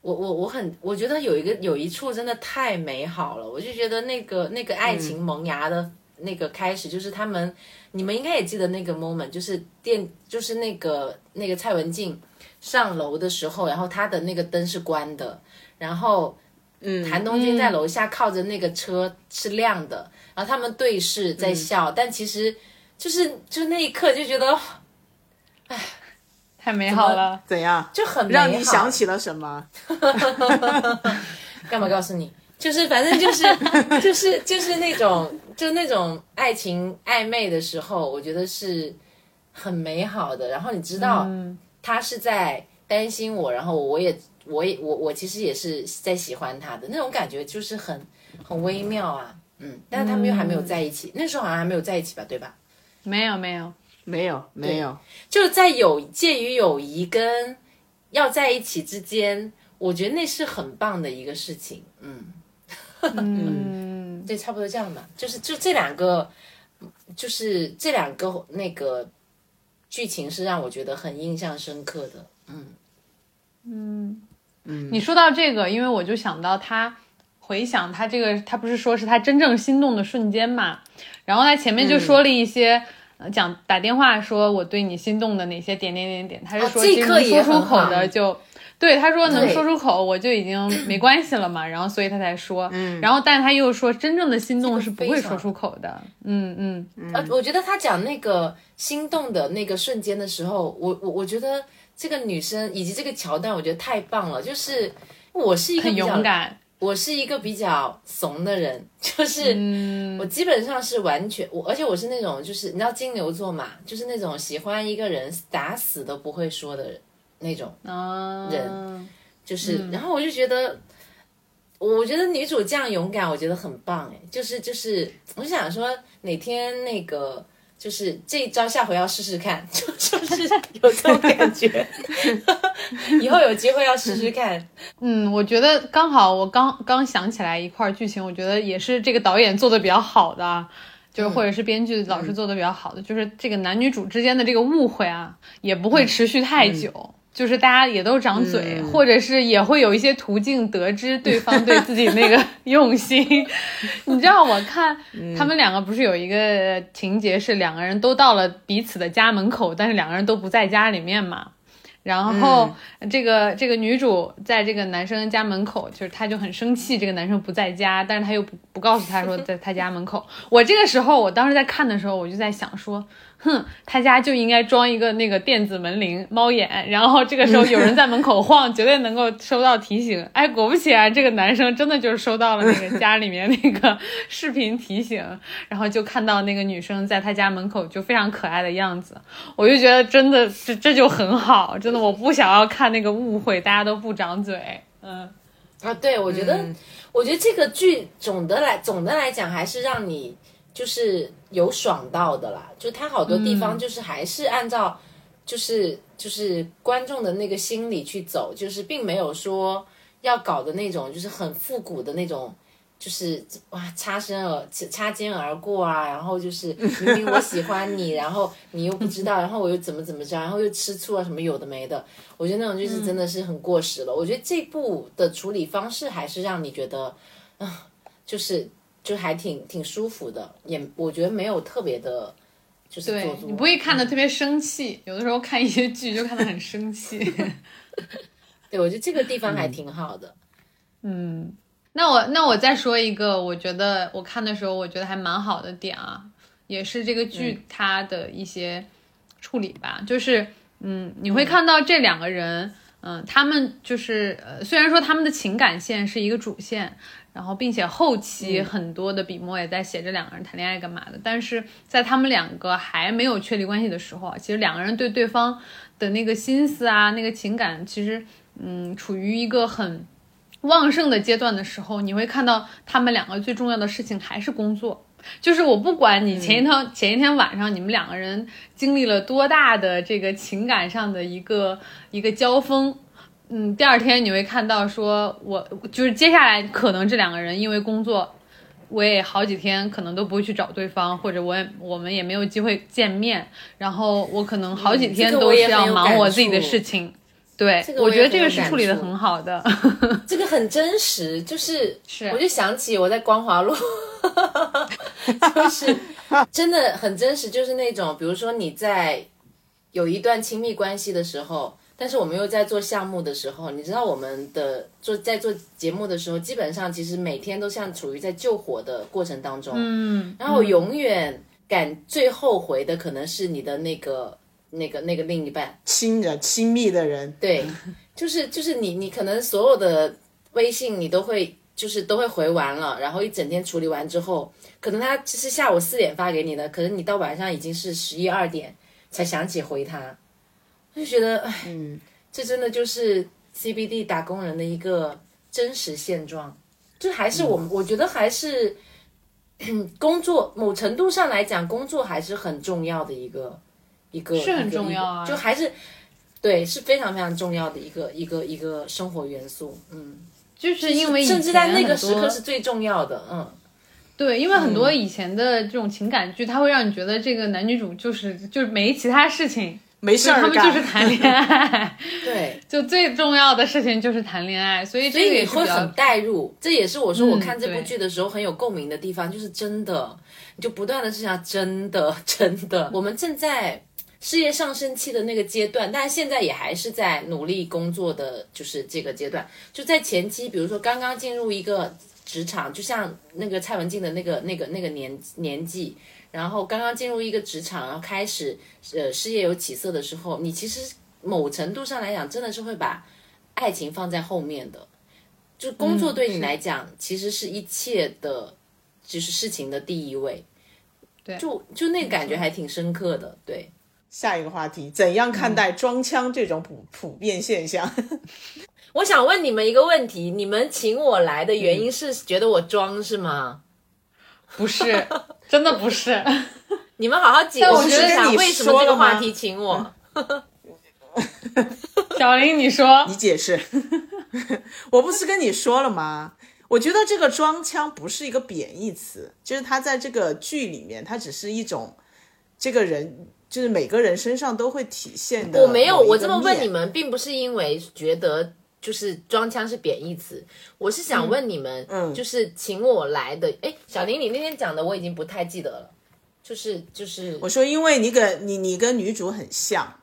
我我我很，我觉得有一个有一处真的太美好了，我就觉得那个那个爱情萌芽的那个开始，就是他们，你们应该也记得那个 moment，就是电，就是那个那个蔡文静上楼的时候，然后她的那个灯是关的，然后嗯，谭东君在楼下靠着那个车是亮的，然后他们对视在笑，但其实就是就那一刻就觉得太美好了。怎样？就很美好让你想起了什么？干嘛告诉你？就是反正就是就是就是那种就那种爱情暧昧的时候，我觉得是很美好的。然后你知道他是在担心我，然后我也我也我我其实也是在喜欢他的那种感觉，就是很很微妙啊。嗯，但是他们又还没有在一起，那时候好像还没有在一起吧，对吧？没有没有，没有，没有。就在友介于友谊跟要在一起之间，我觉得那是很棒的一个事情。嗯，嗯，对，差不多这样吧。就是就这两个，就是这两个那个剧情是让我觉得很印象深刻的。嗯嗯你说到这个，因为我就想到他回想他这个，他不是说是他真正心动的瞬间嘛？然后他前面就说了一些。呃讲打电话说我对你心动的哪些点点点点，他是说这一刻也说出口的就，对他说能说出口我就已经 没关系了嘛，然后所以他才说，嗯然后但他又说真正的心动是不会说出口的，嗯嗯，呃，我觉得他讲那个心动的那个瞬间的时候，我我我觉得这个女生以及这个桥段，我觉得太棒了。就是我是一个很比较勇敢，我是一个比较怂的人，就是嗯我基本上是完全我，而且我是那种就是你知道金牛座嘛，就是那种喜欢一个人打死都不会说的人那种，啊，人就是，然后我就觉得。我觉得女主这样勇敢，我觉得很棒哎，就是就是，我就想说哪天那个就是这一招，下回要试试看，就 就是有这种感觉，以后有机会要试试看。嗯，我觉得刚好我刚刚想起来一块剧情，我觉得也是这个导演做的比较好的啊，就是或者是编剧老师做的比较好的，就是这个男女主之间的这个误会啊，也不会持续太久。就是大家也都长嘴，或者是也会有一些途径得知对方对自己那个 用心。你知道，我看他们两个不是有一个情节是两个人都到了彼此的家门口，但是两个人都不在家里面嘛。然后这个这个女主在这个男生家门口，就是她就很生气，这个男生不在家，但是她又不不告诉他说在他家门口。我这个时候，我当时在看的时候，我就在想说，哼，他家就应该装一个那个电子门铃猫眼，然后这个时候有人在门口晃，绝对能够收到提醒。哎，果不其然，这个男生真的就是收到了那个家里面那个视频提醒，然后就看到那个女生在他家门口就非常可爱的样子，我就觉得真的这这就很好，真的我不想要看那个误会，大家都不长嘴，嗯。啊，对，我觉得，我觉得这个剧总的来总的来讲，还是让你就是有爽到的啦，就他好多地方就是还是按照就是就是观众的那个心理去走，就是并没有说要搞的那种就是很复古的那种。就是哇，擦身而擦肩而过啊，然后就是明明我喜欢你，然后你又不知道，然后我又怎么怎么着，然后又吃醋啊什么有的没的，我觉得那种就是真的是很过时了。我觉得这部的处理方式还是让你觉得，啊，就是就还挺挺舒服的，也我觉得没有特别的，就是。对你不会看的特别生气，有的时候看一些剧就看的很生气。对，我觉得这个地方还挺好的。嗯，那我那我再说一个，我觉得我看的时候我觉得还蛮好的点啊，也是这个剧它的一些处理吧，就是嗯，你会看到这两个人，嗯，他们就是呃，虽然说他们的情感线是一个主线，然后并且后期很多的笔墨也在写这两个人谈恋爱干嘛的，但是在他们两个还没有确立关系的时候啊，其实两个人对对方的那个心思啊，那个情感，其实嗯，处于一个很。旺盛的阶段的时候，你会看到他们两个最重要的事情还是工作。就是我不管你前一天、前一天晚上你们两个人经历了多大的这个情感上的一个一个交锋，嗯，第二天你会看到说，我就是接下来可能这两个人因为工作，我也好几天可能都不会去找对方，或者我也我们也没有机会见面，然后我可能好几天都是要忙我自己的事情。对，这个我觉得这个是处理的很好的。这个很真实，就是是我就想起我在光华路，就是真的很真实，就是那种比如说你在有一段亲密关系的时候，但是我们又在做项目的时候，你知道我们的做在做节目的时候，基本上其实每天都像处于在救火的过程当中，嗯，然后永远感最后悔的可能是你的那个那个那个另一半，亲人、亲密的人，对，就是就是你你可能所有的微信你都会就是都会回完了，然后一整天处理完之后，可能他其实下午四点发给你的，可能你到晚上已经是十一二点才想起回他，我就觉得哎，嗯，这真的就是 CBD 打工人的一个真实现状，就还是我们、我觉得还是工作某程度上来讲，工作还是很重要的一个一个是很重要啊就还是对是非常非常重要的一个一个一个生活元素，嗯，就是因为甚至在那个时刻是最重要的，嗯。对，因为很多以前的这种情感剧，它会让你觉得这个男女主就是就是没其他事情，没事儿就他们，就是谈恋爱，对，就最重要的事情就是谈恋爱，所以所这以你会很代入，这也是我说我嗯看这部剧的时候很有共鸣的地方，就是真的，你就不断的是想真的 真的，我们正在事业上升期的那个阶段，但是现在也还是在努力工作的，就是这个阶段，就在前期，比如说刚刚进入一个职场，就像那个蔡文静的那个那个那个年年纪。然后刚刚进入一个职场，然后开始呃事业有起色的时候，你其实某程度上来讲，真的是会把爱情放在后面的。就工作对你来讲，其实是一切的，就是事情的第一位。对就就那个感觉还挺深刻的。对，下一个话题，怎样看待装腔这种普普遍现象？我想问你们一个问题：你们请我来的原因是觉得我装是吗？不是，真的不是。你们好好解但我释一下觉得你为什么这个话题请我。小林，你说你解释。我不是跟你说了吗？我觉得这个装腔不是一个贬义词，就是他在这个剧里面，它只是一种这个人，就是每个人身上都会体现的。我没有，我这么问你，们，并不是因为觉得就是装腔是贬义词，我是想问你们，嗯就是请我来的。哎，小林，你那天讲的我已经不太记得了，就是就是我说，因为你跟你你跟女主很像。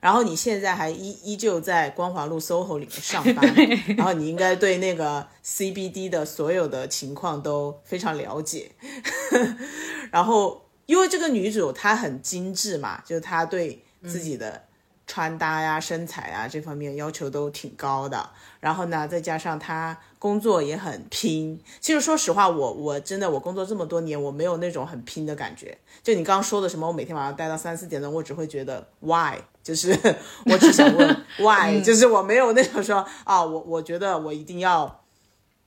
然后你现在还依依旧在光华路 SOHO 里面上班，然后你应该对那个 CBD 的所有的情况都非常了解。然后因为这个女主她很精致嘛，就是她对自己的穿搭呀、身材啊这方面要求都挺高的。然后呢，再加上他工作也很拼。其实说实话，我我真的我工作这么多年，我没有那种很拼的感觉。就你刚刚说的什么，我每天晚上待到三四点钟，我只会觉得 why，就是我只想问 why，、就是我没有那种说啊，我我觉得我一定要，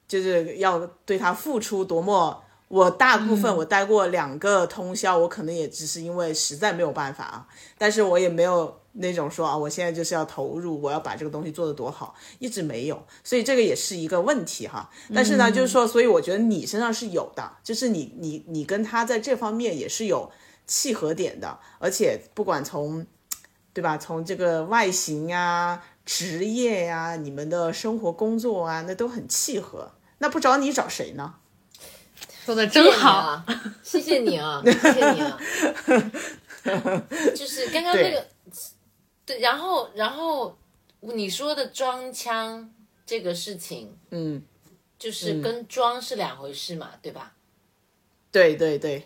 就是要对他付出多么我大部分我待过两个通宵，我可能也只是因为实在没有办法啊，但是我也没有那种说啊，我现在就是要投入，我要把这个东西做得多好，一直没有，所以这个也是一个问题哈。但是呢，就是说，所以我觉得你身上是有的，就是你你你跟他在这方面也是有契合点的，而且不管从对吧，从这个外形啊、职业呀、你们的生活工作啊，那都很契合。那不找你找谁呢？说的谢谢你真好，啊，谢谢你啊，谢谢你啊。就是刚刚那个，对，然后然后你说的装腔这个事情，嗯，就是跟装是两回事嘛，对吧？对对对，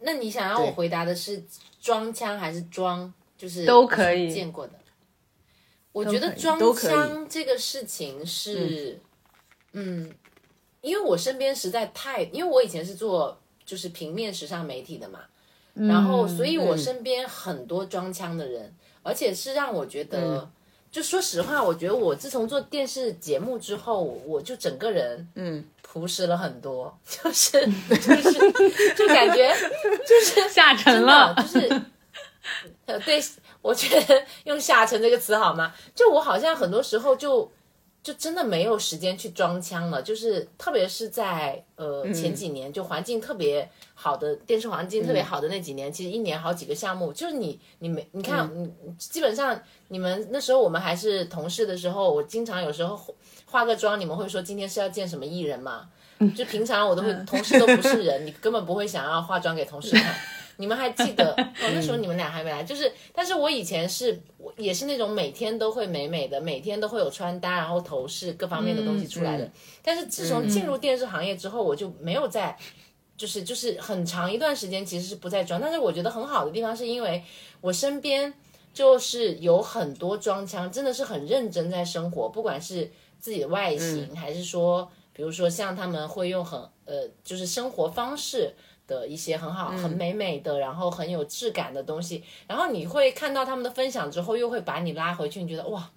那你想让我回答的是装腔还是装？就是都可以。见过的。我觉得装腔这个事情是，嗯。因为我身边实在太，因为我以前是做就是平面时尚媒体的嘛，然后所以我身边很多装腔的人，而且是让我觉得，就说实话，我觉得我自从做电视节目之后，我就整个人嗯，朴实了很多，就是 就是就感觉 就是下沉了，就是呃，对，我觉得用“下沉”这个词好吗？就我好像很多时候就就真的没有时间去装腔了，就是特别是在呃嗯前几年，就环境特别好的电视环境特别好的那几年，其实一年好几个项目，就是你你没你看，基本上你们那时候我们还是同事的时候，我经常有时候化个妆，你们会说今天是要见什么艺人嘛？就平常我都会，同事都不是人，你根本不会想要化妆给同事看。你们还记得？哦，那时候你们俩还没来，就是，但是我以前是，也是那种每天都会美美的，每天都会有穿搭，然后头饰各方面的东西出来的。但是自从进入电视行业之后，我就没有再，就是就是很长一段时间其实是不再装。但是我觉得很好的地方是因为我身边就是有很多装腔，真的是很认真在生活，不管是自己的外形，还是说，比如说像他们会用很呃，就是生活方式。的一些很好、很美美的，然后很有质感的东西，然后你会看到他们的分享之后，又会把你拉回去，你觉得哇，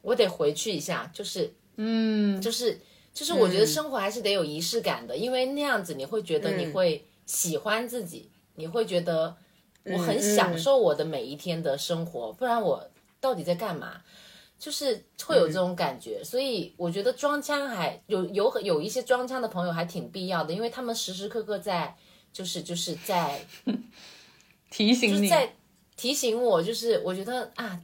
我得回去一下，就是，嗯，就是就是，我觉得生活还是得有仪式感的，因为那样子你会觉得你会喜欢自己，你会觉得我很享受我的每一天的生活，不然我到底在干嘛？就是会有这种感觉，所以我觉得装腔还有有有一些装腔的朋友还挺必要的，因为他们时时刻刻在就是就是在 提醒你，在提醒我，就是我觉得啊，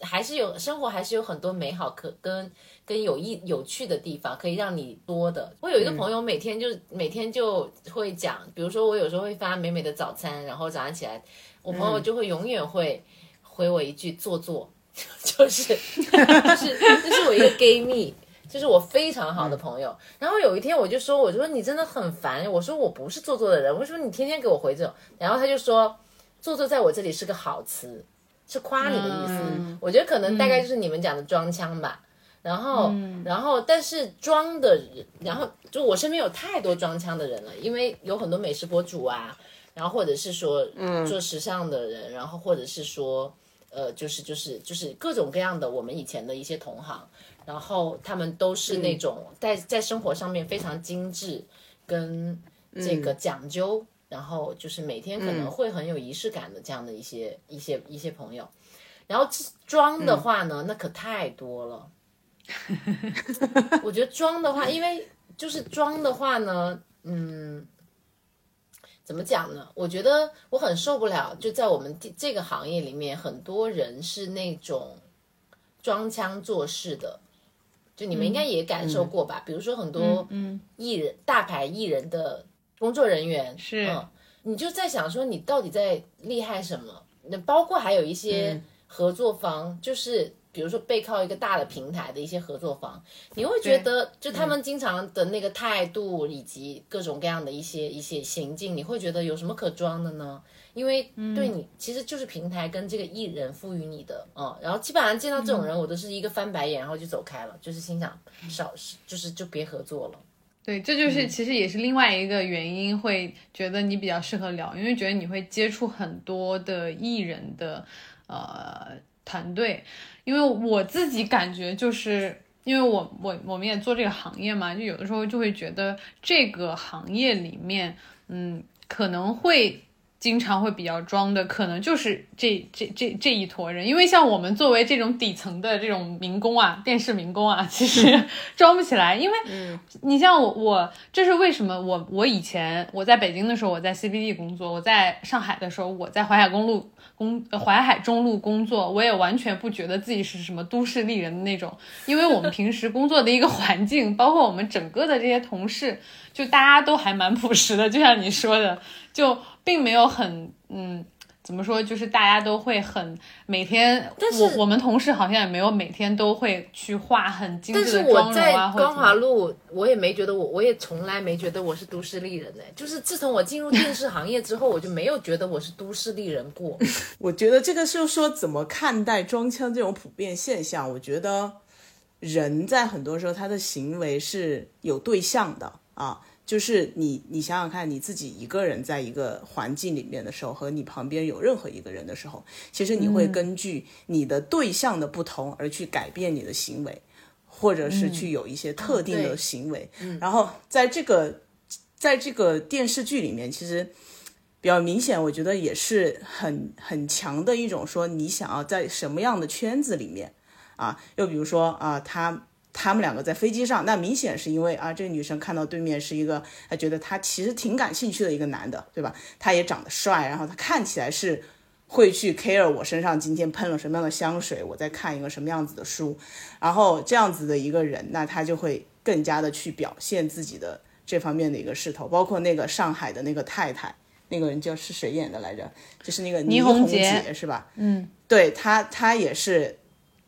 还是有生活还是有很多美好可跟跟有意有趣的地方可以让你多的。我有一个朋友每天就、每天就会讲，比如说我有时候会发美美的早餐，然后早上起来，我朋友就会永远会回我一句做作。就是 就是这是我一个 gay 蜜，就是我非常好的朋友。然后有一天我就说，我就说你真的很烦，我说我不是做作的人，为什么你天天给我回这种，然后他就说做作在我这里是个好词，是夸你的意思。我觉得可能大概就是你们讲的装腔吧。然后，然后，但是装的人，然后就我身边有太多装腔的人了，因为有很多美食博主啊，然后或者是说，做时尚的人，然后或者是说。呃，就是就是就是各种各样的我们以前的一些同行，然后他们都是那种在在生活上面非常精致，跟这个讲究，然后就是每天可能会很有仪式感的这样的一些一些一些朋友。然后装的话呢，那可太多了。我觉得装的话，因为就是装的话呢，嗯。怎么讲呢？我觉得我很受不了，就在我们这个行业里面，很多人是那种装腔作势的，就你们应该也感受过吧？比如说很多艺人、大牌艺人的工作人员，是嗯，你就在想说，你到底在厉害什么？那包括还有一些合作方，就是。比如说背靠一个大的平台的一些合作方，你会觉得就他们经常的那个态度以及各种各样的一些一些行径，你会觉得有什么可装的呢？因为对你其实就是平台跟这个艺人赋予你的，嗯，然后基本上见到这种人，我都是一个翻白眼，然后就走开了，就是心想少就是就别合作了。对，这就是其实也是另外一个原因，会觉得你比较适合聊，因为觉得你会接触很多的艺人的呃团队，因为我自己感觉就是因为我我我们也做这个行业嘛，就有的时候就会觉得这个行业里面，嗯，可能会。经常会比较装的，可能就是这这这这一坨人，因为像我们作为这种底层的这种民工啊，电视民工啊，其实 装不起来，因为你像我我这是为什么？我我以前我在北京的时候，我在 CBD 工作；我在上海的时候，我在淮海公路工淮海中路工作，我也完全不觉得自己是什么都市丽人的那种，因为我们平时工作的一个环境，包括我们整个的这些同事，就大家都还蛮朴实的，就像你说的，就。并没有很嗯，怎么说？就是大家都会很每天，但是我我们同事好像也没有每天都会去画很精但是致的我在妆容啊，或者光华路，我也没觉得我，我也从来没觉得我是都市丽人呢。就是自从我进入电视行业之后，我就没有觉得我是都市丽人过。我觉得这个是说怎么看待装腔这种普遍现象。我觉得人在很多时候他的行为是有对象的啊。就是你，你想想看，你自己一个人在一个环境里面的时候，和你旁边有任何一个人的时候，其实你会根据你的对象的不同而去改变你的行为，或者是去有一些特定的行为。然后在这个在这个电视剧里面，其实比较明显，我觉得也是很很强的一种说，你想要在什么样的圈子里面啊？又比如说啊，他。他们两个在飞机上，那明显是因为啊，这个女生看到对面是一个，她觉得他其实挺感兴趣的一个男的，对吧？他也长得帅，然后他看起来是会去 care 我身上今天喷了什么样的香水，我在看一个什么样子的书，然后这样子的一个人，那他就会更加的去表现自己的这方面的一个势头，包括那个上海的那个太太，那个人叫是谁演的来着？就是那个倪虹洁洁是吧？嗯，对他，他也是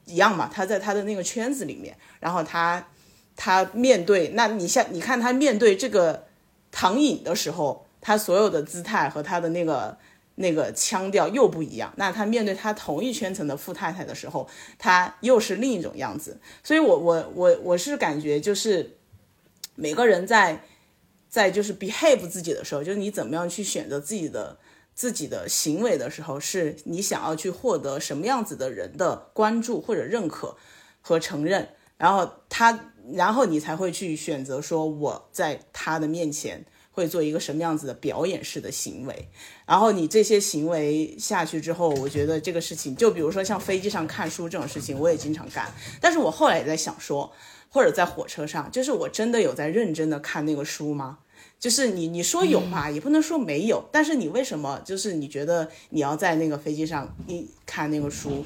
一样嘛，他在他的那个圈子里面。然后他，他面对那你像你看他面对这个唐颖的时候，他所有的姿态和他的那个那个腔调又不一样。那他面对他同一圈层的富太太的时候，他又是另一种样子。所以，我我我我是感觉就是每个人在在就是 behave 自己的时候，就是你怎么样去选择自己的自己的行为的时候，是你想要去获得什么样子的人的关注或者认可和承认。然后他，然后你才会去选择说我在他的面前会做一个什么样子的表演式的行为。然后你这些行为下去之后，我觉得这个事情，就比如说像飞机上看书这种事情，我也经常干。但是我后来也在想说，或者在火车上，就是我真的有在认真的看那个书吗？就是你你说有吧，也不能说没有。但是你为什么就是你觉得你要在那个飞机上一看那个书？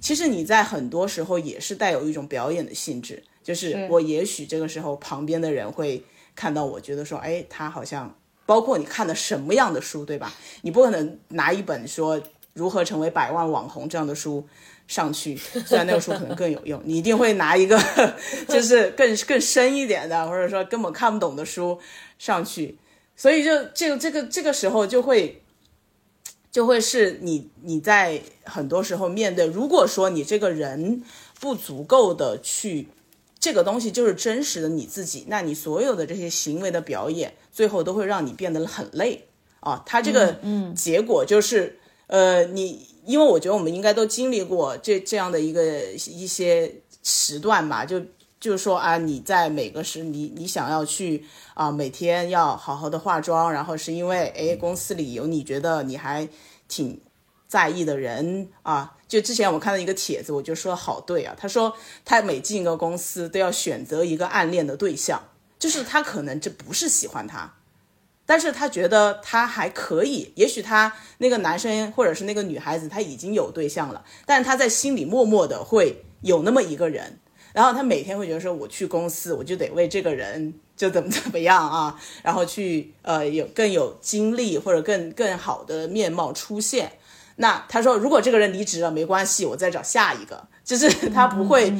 其实你在很多时候也是带有一种表演的性质，就是我也许这个时候旁边的人会看到，我觉得说，哎，他好像包括你看的什么样的书，对吧？你不可能拿一本说如何成为百万网红这样的书上去，虽然那个书可能更有用，你一定会拿一个就是更更深一点的，或者说根本看不懂的书上去，所以就这个这个这个时候就会。就会是你你在很多时候面对，如果说你这个人不足够的去，这个东西就是真实的你自己，那你所有的这些行为的表演，最后都会让你变得很累啊。他这个嗯结果就是，呃，你因为我觉得我们应该都经历过这这样的一个一些时段吧，就。就是说啊，你在每个时，你你想要去啊，每天要好好的化妆，然后是因为哎，公司里有你觉得你还挺在意的人啊。就之前我看到一个帖子，我就说好对啊。他说他每进一个公司都要选择一个暗恋的对象，就是他可能这不是喜欢他，但是他觉得他还可以。也许他那个男生或者是那个女孩子他已经有对象了，但是他在心里默默的会有那么一个人。然后他每天会觉得说，我去公司，我就得为这个人就怎么怎么样啊，然后去呃有更有精力或者更更好的面貌出现。那他说，如果这个人离职了，没关系，我再找下一个。就是他不会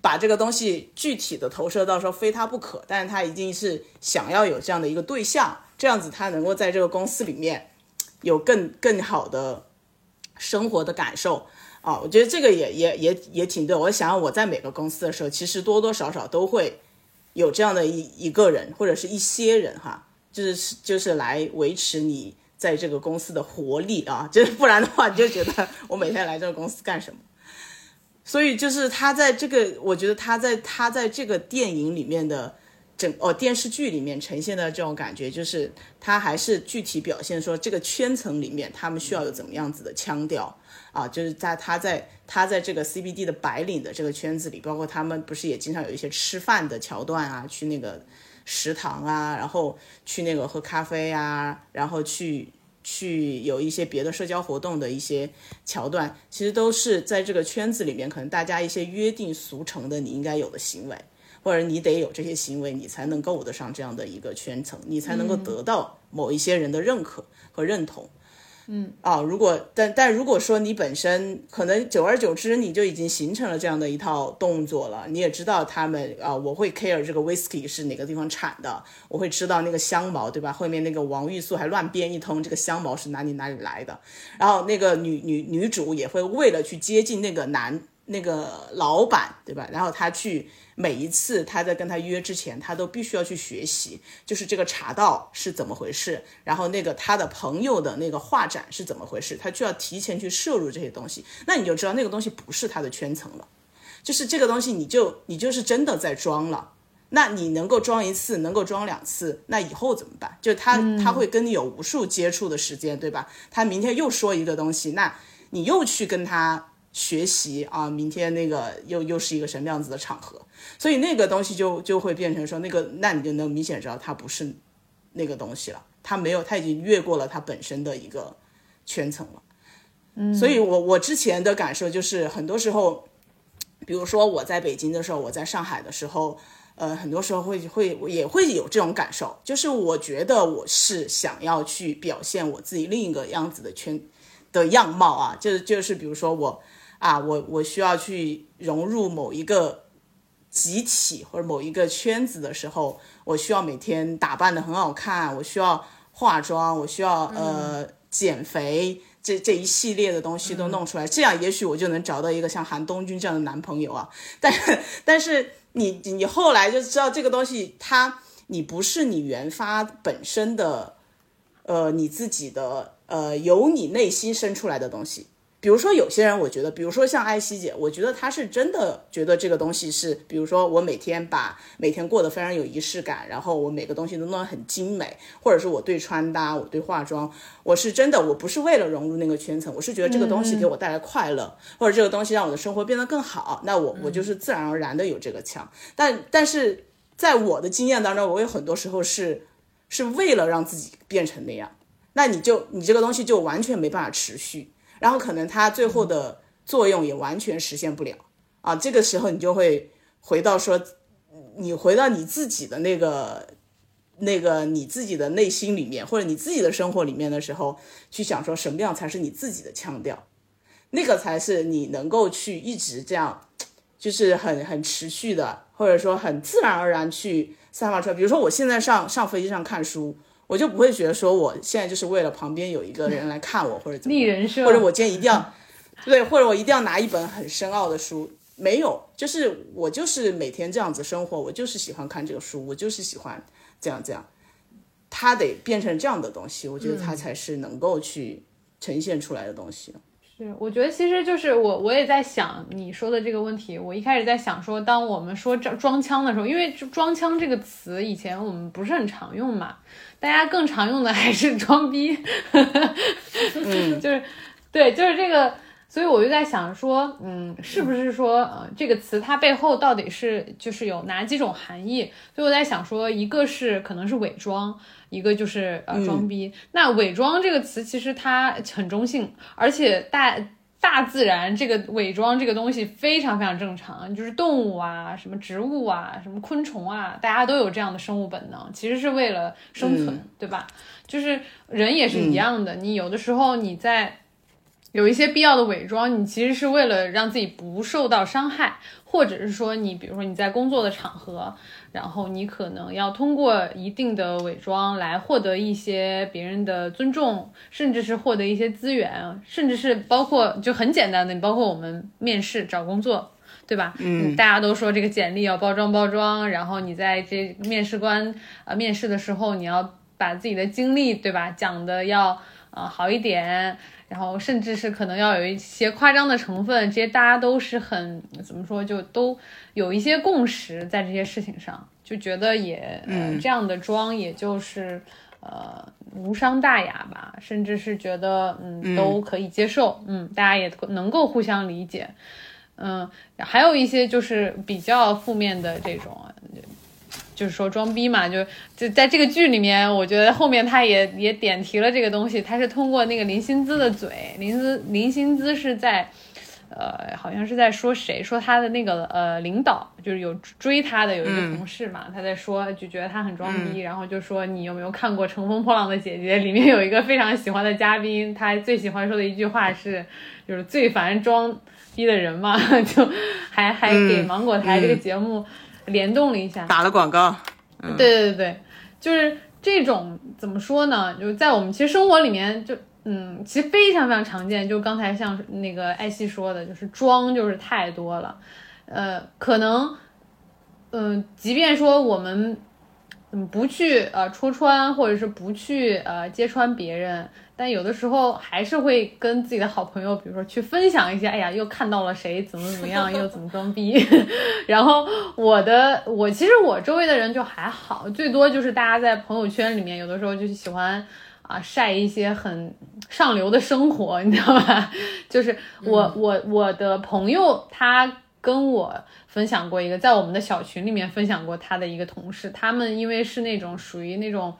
把这个东西具体的投射到说非他不可，但是他一定是想要有这样的一个对象，这样子他能够在这个公司里面有更更好的生活的感受。啊，我觉得这个也也也也挺对。我想我在每个公司的时候，其实多多少少都会有这样的一一个人或者是一些人哈，就是就是来维持你在这个公司的活力啊，就是不然的话，你就觉得我每天来这个公司干什么？所以就是他在这个，我觉得他在他在这个电影里面的整哦电视剧里面呈现的这种感觉，就是他还是具体表现说这个圈层里面他们需要有怎么样子的腔调啊，就是在他在他在这个 CBD 的白领的这个圈子里，包括他们不是也经常有一些吃饭的桥段啊，去那个食堂啊，然后去那个喝咖啡啊，然后去。去有一些别的社交活动的一些桥段，其实都是在这个圈子里面，可能大家一些约定俗成的你应该有的行为，或者你得有这些行为，你才能够得上这样的一个圈层，你才能够得到某一些人的认可和认同。嗯啊，如果但但如果说你本身可能久而久之你就已经形成了这样的一套动作了，你也知道他们啊，我会 care 这个 whisky 是哪个地方产的，我会知道那个香茅对吧？后面那个王玉素还乱编一通，这个香茅是哪里哪里来的？然后那个女女女主也会为了去接近那个男那个老板对吧？然后他去。每一次他在跟他约之前，他都必须要去学习，就是这个茶道是怎么回事，然后那个他的朋友的那个画展是怎么回事，他就要提前去摄入这些东西。那你就知道那个东西不是他的圈层了，就是这个东西你就你就是真的在装了。那你能够装一次，能够装两次，那以后怎么办？就他他会跟你有无数接触的时间，对吧？他明天又说一个东西，那你又去跟他学习啊，明天那个又又是一个什么样子的场合？所以那个东西就就会变成说那个，那你就能明显知道它不是那个东西了，它没有，它已经越过了它本身的一个圈层了。嗯，所以我我之前的感受就是，很多时候，比如说我在北京的时候，我在上海的时候，呃，很多时候会会也会有这种感受，就是我觉得我是想要去表现我自己另一个样子的圈的样貌啊，就是就是比如说我啊，我我需要去融入某一个。集体或者某一个圈子的时候，我需要每天打扮的很好看，我需要化妆，我需要呃减肥，这这一系列的东西都弄出来，这样也许我就能找到一个像韩东君这样的男朋友啊。但但是你你后来就知道这个东西，它你不是你原发本身的，呃你自己的呃由你内心生出来的东西。比如说有些人，我觉得，比如说像艾希姐，我觉得她是真的觉得这个东西是，比如说我每天把每天过得非常有仪式感，然后我每个东西都弄得很精美，或者是我对穿搭，我对化妆，我是真的，我不是为了融入那个圈层，我是觉得这个东西给我带来快乐，或者这个东西让我的生活变得更好，那我我就是自然而然的有这个腔。但但是在我的经验当中，我有很多时候是是为了让自己变成那样，那你就你这个东西就完全没办法持续。然后可能它最后的作用也完全实现不了啊！这个时候你就会回到说，你回到你自己的那个、那个你自己的内心里面，或者你自己的生活里面的时候，去想说什么样才是你自己的腔调，那个才是你能够去一直这样，就是很很持续的，或者说很自然而然去散发出来。比如说我现在上上飞机上看书。我就不会觉得说我现在就是为了旁边有一个人来看我或者怎么，或者我今天一定要，对，或者我一定要拿一本很深奥的书，没有，就是我就是每天这样子生活，我就是喜欢看这个书，我就是喜欢这样这样，它得变成这样的东西，我觉得它才是能够去呈现出来的东西。是，我觉得其实就是我，我也在想你说的这个问题。我一开始在想说，当我们说装装腔的时候，因为装腔这个词以前我们不是很常用嘛，大家更常用的还是装逼。嗯，就是，对，就是这个。所以我就在想说，嗯，是不是说，呃，这个词它背后到底是就是有哪几种含义？所以我在想说，一个是可能是伪装。一个就是呃装逼，那伪装这个词其实它很中性，而且大大自然这个伪装这个东西非常非常正常，就是动物啊、什么植物啊、什么昆虫啊，大家都有这样的生物本能，其实是为了生存，对吧？就是人也是一样的，你有的时候你在有一些必要的伪装，你其实是为了让自己不受到伤害，或者是说你比如说你在工作的场合。然后你可能要通过一定的伪装来获得一些别人的尊重，甚至是获得一些资源，甚至是包括就很简单的，你包括我们面试找工作，对吧？嗯，大家都说这个简历要包装包装，然后你在这面试官呃面试的时候，你要把自己的经历，对吧，讲的要呃好一点。然后甚至是可能要有一些夸张的成分，这些大家都是很怎么说，就都有一些共识在这些事情上，就觉得也、呃、这样的妆也就是呃无伤大雅吧，甚至是觉得嗯都可以接受，嗯，大家也能够互相理解，嗯，还有一些就是比较负面的这种。就是说装逼嘛，就就在这个剧里面，我觉得后面他也也点题了这个东西，他是通过那个林薪资的嘴，林资林薪资是在，呃，好像是在说谁，说他的那个呃领导，就是有追他的有一个同事嘛，他在说就觉得他很装逼，然后就说你有没有看过《乘风破浪的姐姐》里面有一个非常喜欢的嘉宾，他最喜欢说的一句话是，就是最烦装逼的人嘛，就还还给芒果台这个节目。联动了一下，打了广告。对对对对，就是这种怎么说呢？就是在我们其实生活里面，就嗯，其实非常非常常见。就刚才像那个艾希说的，就是装就是太多了。呃，可能，嗯，即便说我们嗯不去呃戳穿，或者是不去呃揭穿别人。但有的时候还是会跟自己的好朋友，比如说去分享一些，哎呀，又看到了谁怎么怎么样，又怎么装逼。然后我的我其实我周围的人就还好，最多就是大家在朋友圈里面，有的时候就是喜欢啊晒一些很上流的生活，你知道吧？就是我我我的朋友他跟我分享过一个，在我们的小群里面分享过他的一个同事，他们因为是那种属于那种。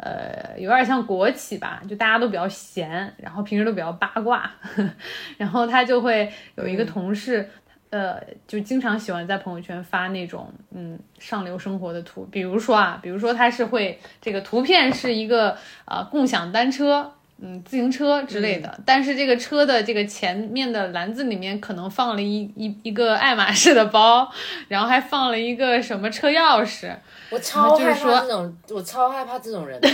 呃，有点像国企吧，就大家都比较闲，然后平时都比较八卦，呵 然后他就会有一个同事，呃，就经常喜欢在朋友圈发那种嗯上流生活的图，比如说啊，比如说他是会这个图片是一个啊共享单车。嗯，自行车之类的，但是这个车的这个前面的篮子里面可能放了一一一个爱马仕的包，然后还放了一个什么车钥匙。我超害怕这种，我超害怕这种人的。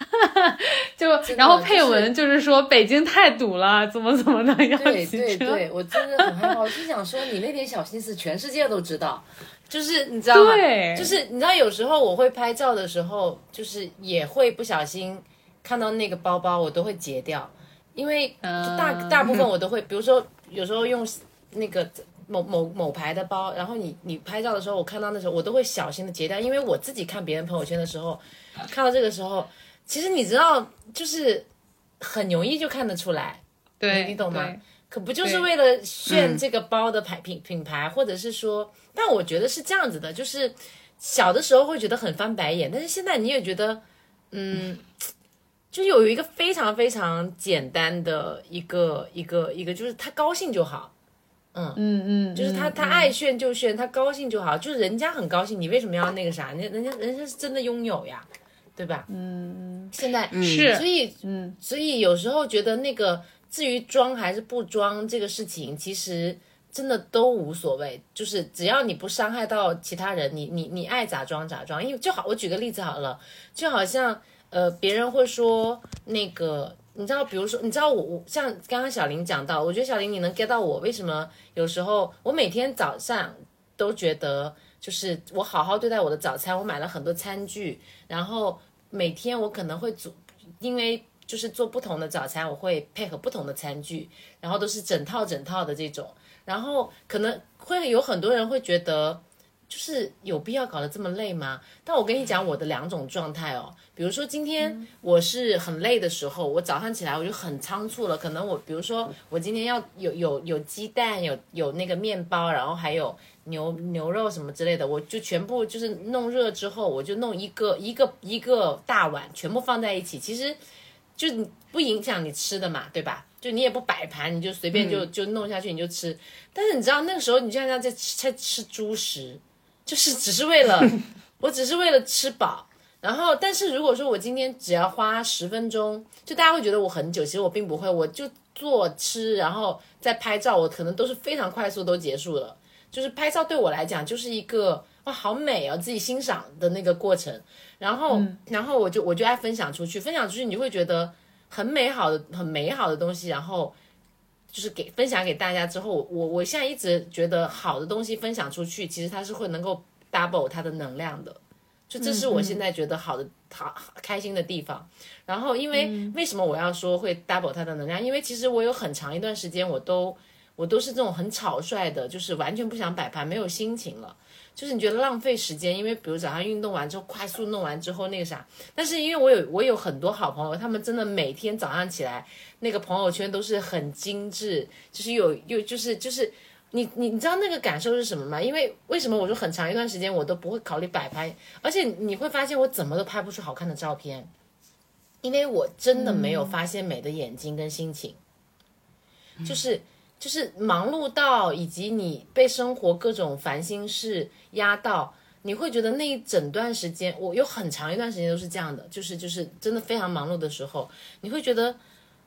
就然后配文就是说北京太堵了，怎么怎么的要对骑车。对对，我真的很害怕。我就想说，你那点小心思，全世界都知道。就是你知道吗？对就是你知道，有时候我会拍照的时候，就是也会不小心看到那个包包，我都会截掉，因为就大、嗯大部分我都会，比如说有时候用那个某某某牌的包，然后你你拍照的时候，我看到那时候我都会小心的截掉，因为我自己看别人朋友圈的时候，看到这个时候，其实你知道，就是很容易就看得出来。对，你你懂吗？可不就是为了炫这个包的牌品品牌，或者是说，但我觉得是这样子的，就是小的时候会觉得很翻白眼，但是现在你也觉得，嗯，就是有一个非常非常简单的一个一个一个，就是他高兴就好，嗯。嗯嗯，就是他嗯。他爱炫就炫，他高兴就好，就是人家很高兴，你为什么要那个啥？人家人家人家是真的拥有呀，对吧？嗯，现在是。所以嗯。所以有时候觉得那个至于装还是不装这个事情，其实真的都无所谓，就是只要你不伤害到其他人，你你你爱咋装咋装。因为就好，我举个例子好了，就好像呃别人会说那个。你知道，比如说，你知道我我像刚刚小林讲到，我觉得小林你能 get 到我为什么有时候我每天早上都觉得，就是我好好对待我的早餐，我买了很多餐具，然后每天我可能会煮，因为就是做不同的早餐，我会配合不同的餐具，然后都是整套整套的这种，然后可能会有很多人会觉得，就是有必要搞得这么累吗？但我跟你讲我的两种状态哦，比如说今天我是很累的时候，我早上起来我就很仓促了，可能我比如说我今天要有有有鸡蛋，有有那个面包，然后还有牛牛肉什么之类的，我就全部就是弄热之后，我就弄一个一个一个大碗，全部放在一起，其实就你不影响你吃的嘛，对吧？就你也不摆盘，你就随便就、就弄下去你就吃。但是你知道那个时候你就像在吃在吃猪食，就是只是为了我只是为了吃饱。然后，但是如果说我今天只要花十分钟，就大家会觉得我很久，其实我并不会，我就做吃，然后再拍照，我可能都是非常快速都结束了。就是拍照对我来讲就是一个哇好美哦，自己欣赏的那个过程。然后，然后我就我就爱分享出去，分享出去你就会觉得很美好的很美好的东西，然后就是给分享给大家之后，我我现在一直觉得好的东西分享出去，其实它是会能够 double 它的能量的。就这是我现在觉得好的、好好开心的地方。然后，因为为什么我要说会 double 它的能量？因为其实我有很长一段时间，我都我都是这种很草率的，就是完全不想摆盘，没有心情了。就是你觉得浪费时间，因为比如早上运动完之后，快速弄完之后那个啥。但是因为我有我有很多好朋友，他们真的每天早上起来那个朋友圈都是很精致，就是有有就是就是你你你知道那个感受是什么吗？因为为什么我说很长一段时间我都不会考虑摆拍，而且你会发现我怎么都拍不出好看的照片，因为我真的没有发现美的眼睛跟心情，就是。就是忙碌到，以及你被生活各种烦心事压到，你会觉得那一整段时间，我有很长一段时间都是这样的，就是就是真的非常忙碌的时候，你会觉得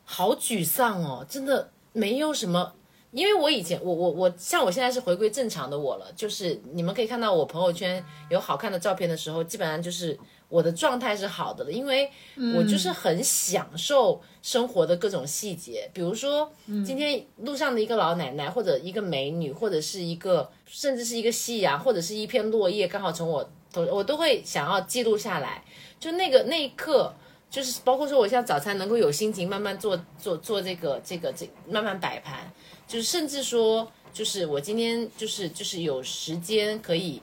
好沮丧哦，真的没有什么。因为我以前我我我像我现在是回归正常的我了，就是你们可以看到我朋友圈有好看的照片的时候，基本上就是我的状态是好的了，因为我就是很享受生活的各种细节，比如说今天路上的一个老奶奶，或者一个美女，或者是一个甚至是一个夕阳，或者是一片落叶，刚好从我头，我都会想要记录下来，就那个那一刻。就是包括说，我现在早餐能够有心情慢慢做做做这个这个这慢慢摆盘，就是甚至说，就是我今天就是就是有时间可以，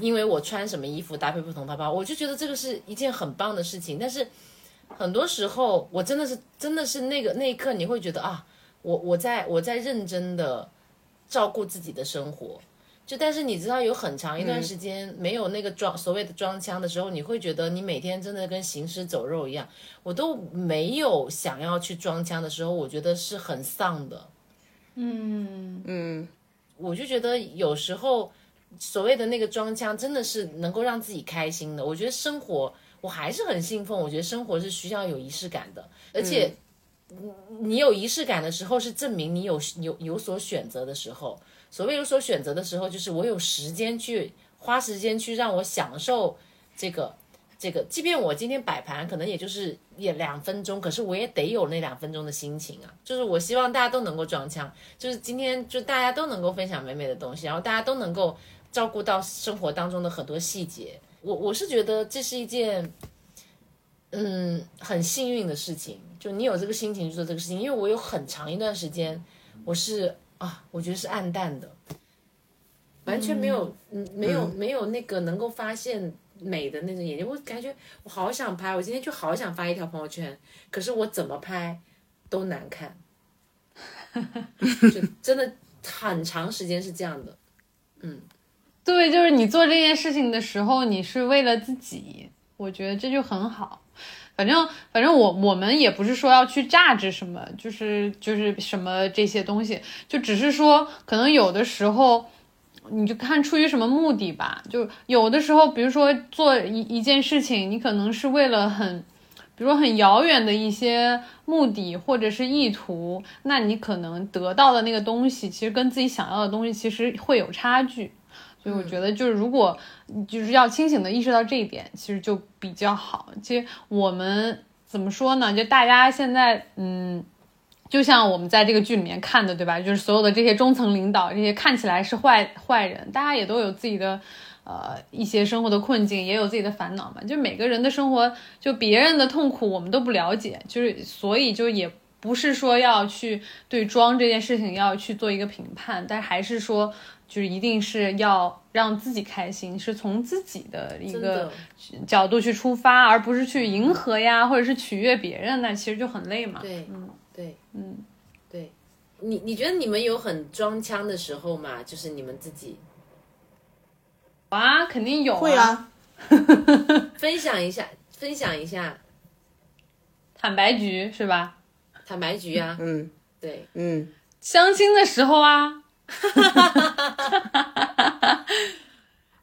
因为我穿什么衣服搭配不同包包，我就觉得这个是一件很棒的事情。但是很多时候，我真的是真的是那个那一刻，你会觉得啊，我我在我在认真的照顾自己的生活。就但是你知道，有很长一段时间没有那个装所谓的装腔的时候，你会觉得你每天真的跟行尸走肉一样。我都没有想要去装腔的时候，我觉得是很丧的。嗯嗯，我就觉得有时候所谓的那个装腔，真的是能够让自己开心的。我觉得生活，我还是很信奉，我觉得生活是需要有仪式感的，而且你有仪式感的时候，是证明你有有有所选择的时候。所谓有所选择的时候，就是我有时间去花时间去让我享受这个这个，即便我今天摆盘可能也就是也两分钟，可是我也得有那两分钟的心情啊。就是我希望大家都能够装腔，就是今天就大家都能够分享美美的东西，然后大家都能够照顾到生活当中的很多细节。我我是觉得这是一件嗯很幸运的事情，就你有这个心情去做这个事情，因为我有很长一段时间我是。啊，我觉得是暗淡的，完全没有，嗯，没有没有那个能够发现美的那种眼睛。我感觉我好想拍，我今天就好想发一条朋友圈，可是我怎么拍都难看，就真的很长时间是这样的。嗯，对，就是你做这件事情的时候，你是为了自己，我觉得这就很好。反正反正我我们也不是说要去榨汁什么，就是就是什么这些东西，就只是说可能有的时候，你就看出于什么目的吧。就有的时候，比如说做一一件事情，你可能是为了很，比如说很遥远的一些目的或者是意图，那你可能得到的那个东西，其实跟自己想要的东西其实会有差距。所以我觉得，就是如果就是要清醒的意识到这一点，其实就比较好。其实我们怎么说呢？就大家现在，嗯，就像我们在这个剧里面看的，对吧？就是所有的这些中层领导，这些看起来是坏坏人，大家也都有自己的呃一些生活的困境，也有自己的烦恼嘛。就每个人的生活，就别人的痛苦我们都不了解，就是所以就也不是说要去对装这件事情要去做一个评判，但还是说。就是一定是要让自己开心，是从自己的一个角度去出发，而不是去迎合呀，或者是取悦别人，那其实就很累嘛。对，嗯，对，嗯，对。你你觉得你们有很装腔的时候吗？就是你们自己啊，肯定有。会啊。分享一下，分享一下。坦白局是吧？坦白局啊。嗯，对，嗯。相亲的时候啊。哈哈哈哈哈！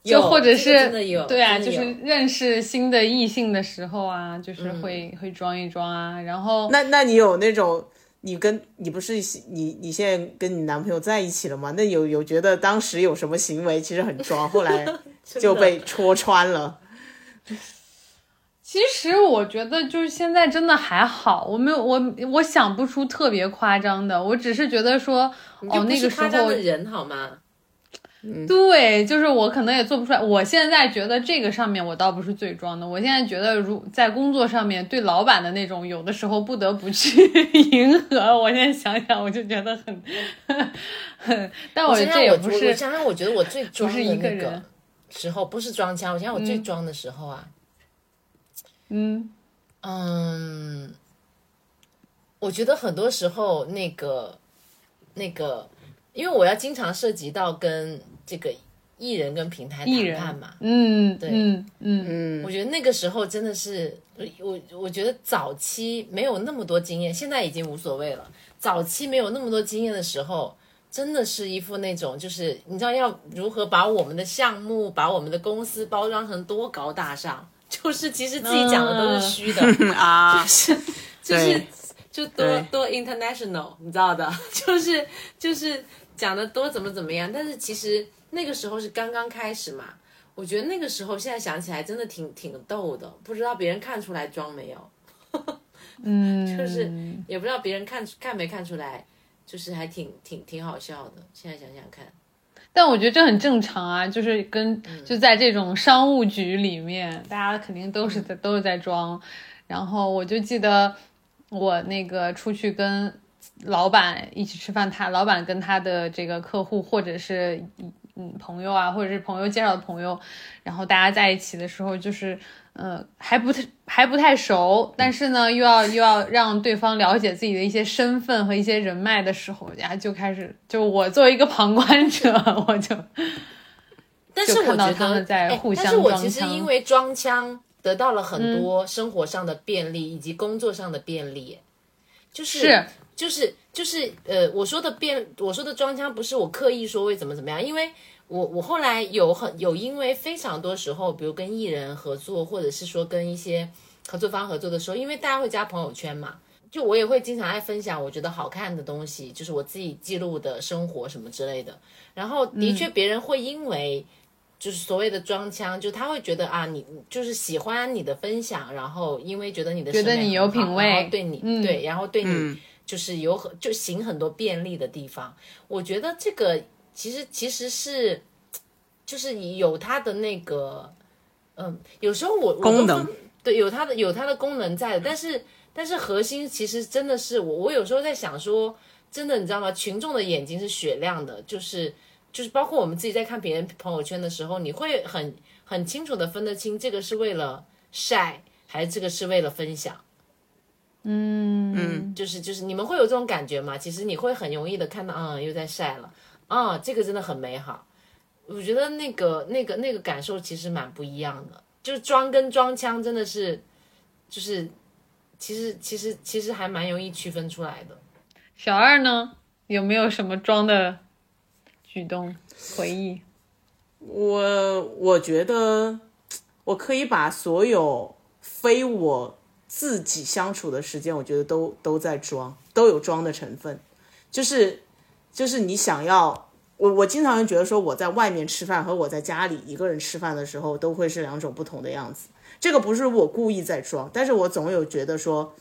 就或者是对啊，就是认识新的异性的时候啊，就是会会装一装啊。然后那那你有那种你跟你不是你你现在跟你男朋友在一起了吗？那有有觉得当时有什么行为其实很装，后来 就被戳穿了。其实我觉得就是现在真的还好，我没有我我想不出特别夸张的，我只是觉得说哦那个时候人好吗？对，就是我可能也做不出来。我现在觉得这个上面我倒不是最装的，我现在觉得如在工作上面对老板的那种，有的时候不得不去 迎合。我现在想想，我就觉得很很，但我这也不是我想想，我觉得我最装的那个时候不是装腔，我想想我最装的时候啊，嗯嗯。嗯，我觉得很多时候那个那个，因为我要经常涉及到跟这个艺人跟平台谈判嘛，嗯对嗯。嗯我觉得那个时候真的是，我我觉得早期没有那么多经验，现在已经无所谓了。早期没有那么多经验的时候，真的是一副那种，就是你知道要如何把我们的项目、把我们的公司包装成多高大上，就是其实自己讲的都是虚的，啊，就是就是就多多 international，你知道的，就是就是讲的多怎么怎么样，但是其实那个时候是刚刚开始嘛。我觉得那个时候，现在想起来真的挺挺逗的，不知道别人看出来装没有，嗯，就是也不知道别人看看没看出来，就是还挺挺挺好笑的。现在想想看，但我觉得这很正常啊，就是跟就在这种商务局里面，大家肯定都是在都是在装。然后我就记得我那个出去跟老板一起吃饭，他老板跟他的这个客户或者是嗯朋友啊，或者是朋友介绍的朋友，然后大家在一起的时候，就是呃还不太还不太熟，但是呢又要又要让对方了解自己的一些身份和一些人脉的时候，然后就开始就我作为一个旁观者，我就但是看到我觉得，在哎互相但是我其实因为装腔得到了很多生活上的便利、以及工作上的便利，哎就是是。就是就是呃，我说的变，我说的装腔不是我刻意说会怎么怎么样，因为我我后来有很有因为非常多时候，比如跟艺人合作，或者是说跟一些合作方合作的时候，因为大家会加朋友圈嘛，就我也会经常爱分享我觉得好看的东西，就是我自己记录的生活什么之类的。然后的确别人会因为就是所谓的装腔，就他会觉得啊，你就是喜欢你的分享，然后因为觉得你的觉得你有品味然后对你、嗯对，然后对你就是有很就行很多便利的地方。我觉得这个其实其实是就是有它的那个嗯，有时候我功能分对有它的有它的功能在的，但是但是核心其实真的是我我有时候在想说，真的你知道吗？群众的眼睛是雪亮的，就是就是包括我们自己在看别人朋友圈的时候，你会很很清楚的分得清这个是为了晒，还是这个是为了分享。嗯就是就是你们会有这种感觉吗？其实你会很容易的看到，嗯，又在晒了，啊、这个真的很美好。我觉得那个那个那个感受其实蛮不一样的，就是装跟装腔真的是，就是其实其实其实还蛮容易区分出来的。小二呢，有没有什么装的举动回忆？我我觉得我可以把所有非我自己相处的时间，我觉得都都在装，都有装的成分。就是就是你想要，我我经常觉得说我在外面吃饭和我在家里一个人吃饭的时候，都会是两种不同的样子。这个不是我故意在装，但是我总有觉得说。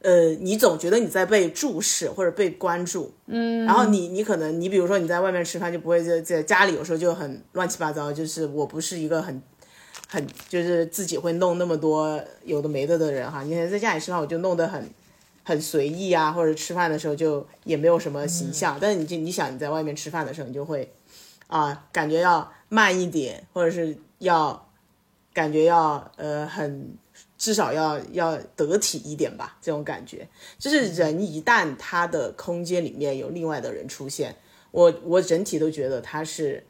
呃，你总觉得你在被注视或者被关注，嗯，然后你你可能你比如说你在外面吃饭就不会在在家里有时候就很乱七八糟，就是我不是一个很很就是自己会弄那么多有的没的的人哈，你看在家里吃饭我就弄得很很随意啊，或者吃饭的时候就也没有什么形象，但是你就你想你在外面吃饭的时候你就会啊、感觉要慢一点，或者是要感觉要呃很至少要要得体一点吧，这种感觉。就是人一旦他的空间里面有另外的人出现，我我整体都觉得他是，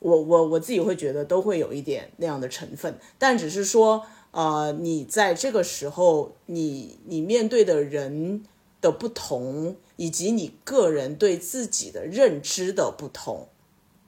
我我我自己会觉得都会有一点那样的成分，但只是说，呃，你在这个时候，你你面对的人的不同，以及你个人对自己的认知的不同，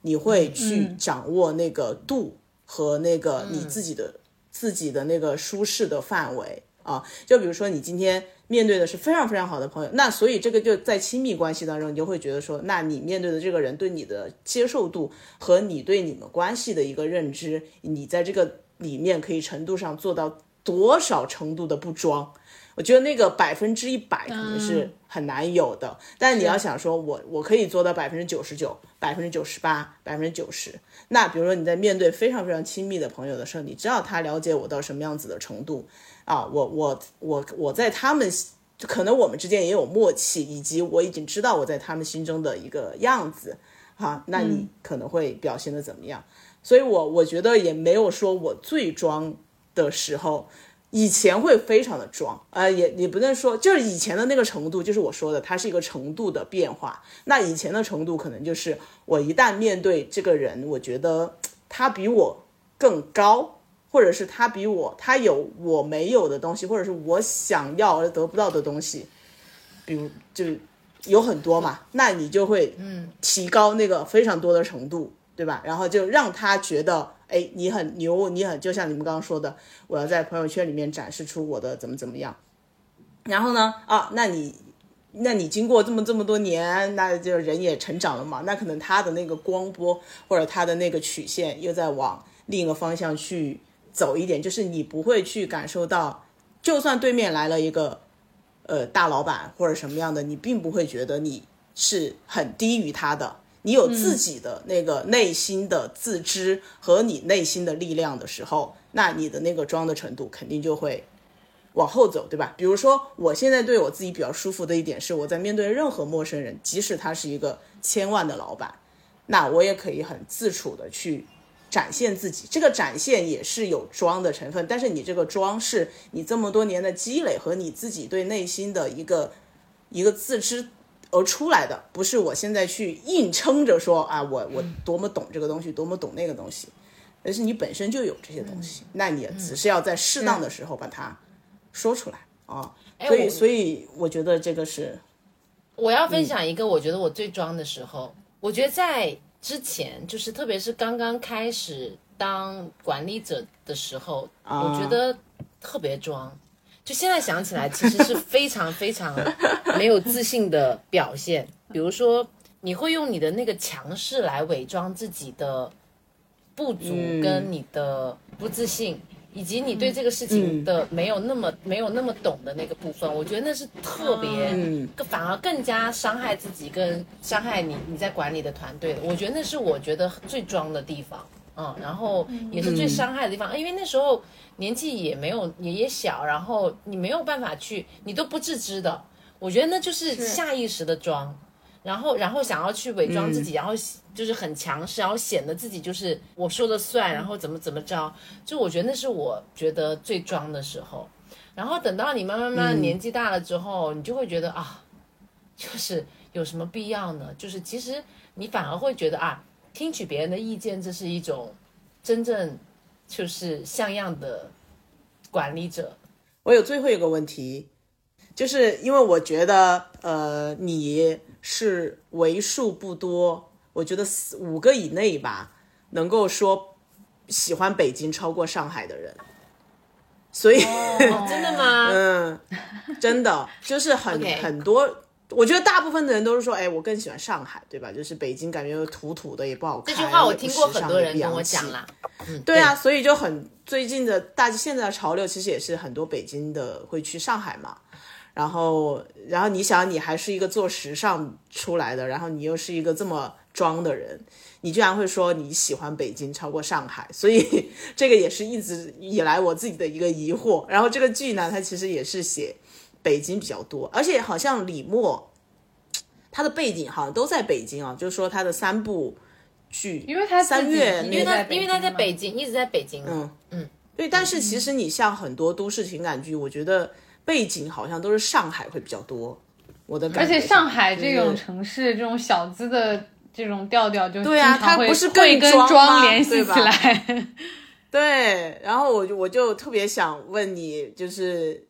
你会去掌握那个度和那个你自己的、自己的那个舒适的范围啊。就比如说你今天面对的是非常非常好的朋友，那所以这个就在亲密关系当中，你就会觉得说，那你面对的这个人对你的接受度和你对你们关系的一个认知，你在这个里面可以程度上做到多少程度的不装。我觉得那个百分之一百肯定是很难有的，但是你要想说我我可以做到百分之九十九、百分之九十八、百分之九十。那比如说你在面对非常非常亲密的朋友的时候，你知道他了解我到什么样子的程度啊？我我我我在他们可能我们之间也有默契，以及我已经知道我在他们心中的一个样子，哈，那你可能会表现的怎么样？所以我我觉得也没有说我最装的时候。以前会非常的装，呃，也也不能说，就是以前的那个程度，就是我说的，它是一个程度的变化。那以前的程度可能就是我一旦面对这个人，我觉得他比我更高，或者是他比我他有我没有的东西，或者是我想要而得不到的东西，比如就有很多嘛，那你就会嗯提高那个非常多的程度，对吧？然后就让他觉得。哎，你很牛，你很就像你们刚刚说的，我要在朋友圈里面展示出我的怎么怎么样。然后呢，啊，那你，那你经过这么这么多年，那就人也成长了嘛，那可能他的那个光波或者他的那个曲线又在往另一个方向去走一点，就是你不会去感受到，就算对面来了一个呃大老板或者什么样的，你并不会觉得你是很低于他的。你有自己的那个内心的自知和你内心的力量的时候，那你的那个装的程度肯定就会往后走，对吧？比如说，我现在对我自己比较舒服的一点是，我在面对任何陌生人，即使他是一个千万的老板，那我也可以很自处的去展现自己。这个展现也是有装的成分，但是你这个装是你这么多年的积累和你自己对内心的一个一个自知。而出来的不是我现在去硬撑着说啊，我我多么懂这个东西，多么懂那个东西，而是你本身就有这些东西，那你只是要在适当的时候把它说出来啊。所以，所以我觉得这个是我要分享一个，我觉得我最装的时候，我觉得在之前，就是特别是刚刚开始当管理者的时候，我觉得特别装。就现在想起来，其实是非常非常没有自信的表现。比如说，你会用你的那个强势来伪装自己的不足，跟你的不自信，以及你对这个事情的没有那么没有那么懂的那个部分。我觉得那是特别，反而更加伤害自己，跟伤害你你在管理的团队的。我觉得那是我觉得最装的地方。嗯，然后也是最伤害的地方，因为那时候年纪也没有也也小，然后你没有办法去，你都不自知的。我觉得那就是下意识的装，然后然后想要去伪装自己，然后就是很强势，然后显得自己就是我说了算，然后怎么怎么着。就我觉得那是我觉得最装的时候。然后等到你慢慢慢年纪大了之后，你就会觉得啊，就是有什么必要呢？就是其实你反而会觉得啊。听取别人的意见，这是一种真正就是像样的管理者。我有最后一个问题，就是因为我觉得，呃，你是为数不多，我觉得四五个以内吧，能够说喜欢北京超过上海的人。所以，真的吗？嗯，真的就是很 很多。我觉得大部分的人都是说，哎，我更喜欢上海，对吧？就是北京感觉土土的，也不好看。这句话我听过很多人跟我讲啦。嗯，对啊，所以就很最近的大现在的潮流，其实也是很多北京的会去上海嘛。然后，然后你想，你还是一个做时尚出来的，然后你又是一个这么装的人，你居然会说你喜欢北京超过上海，所以 这个也是一直以来我自己的一个疑惑。然后这个剧呢，它其实也是写。北京比较多，而且好像李默，他的背景好像都在北京啊。就是说他的三部剧，因为他三月，因为他因为他在北京，一直在北京。嗯嗯，对。但是其实你像很多都市情感剧，我觉得背景好像都是上海会比较多。我的感觉，而且上海这种城市，这种小资的这种调调，就对啊，它不是会跟妆联系起来。对，然后我就我就特别想问你，就是。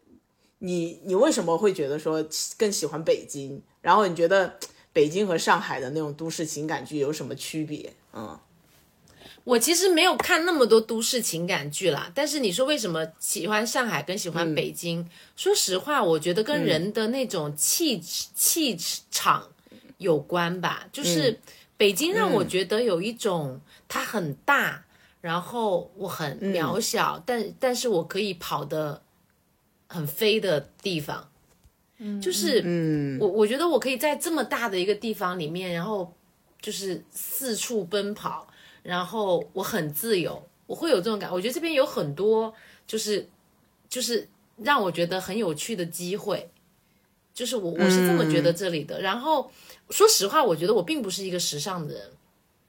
你你为什么会觉得说更喜欢北京？然后你觉得北京和上海的那种都市情感剧有什么区别？嗯，我其实没有看那么多都市情感剧啦。但是你说为什么喜欢上海跟喜欢北京？说实话，我觉得跟人的那种气气场有关吧。就是北京让我觉得有一种它很大。然后我很嗯渺小，但但是我可以跑得很飞的地方，嗯，就是嗯。我我觉得我可以在这么大的一个地方里面，然后就是四处奔跑，然后我很自由，我会有这种感。我觉得这边有很多就是就是让我觉得很有趣的机会，就是我我是这么觉得这里的。然后说实话，我觉得我并不是一个时尚的人，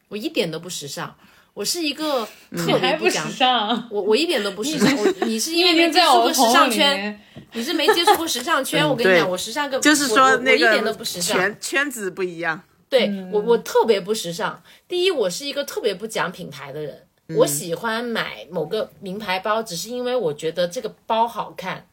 我一点都不时尚，我是一个特别还不讲时尚。我我一点都不时尚，我你是因为没接触过时尚圈，你是没接触过时尚圈。嗯我跟你讲，我时尚个就是说那我一点个都不时尚。圈圈子不一样。对、嗯我，我特别不时尚。第一，我是一个特别不讲品牌的人。嗯我喜欢买某个名牌包，只是因为我觉得这个包好看，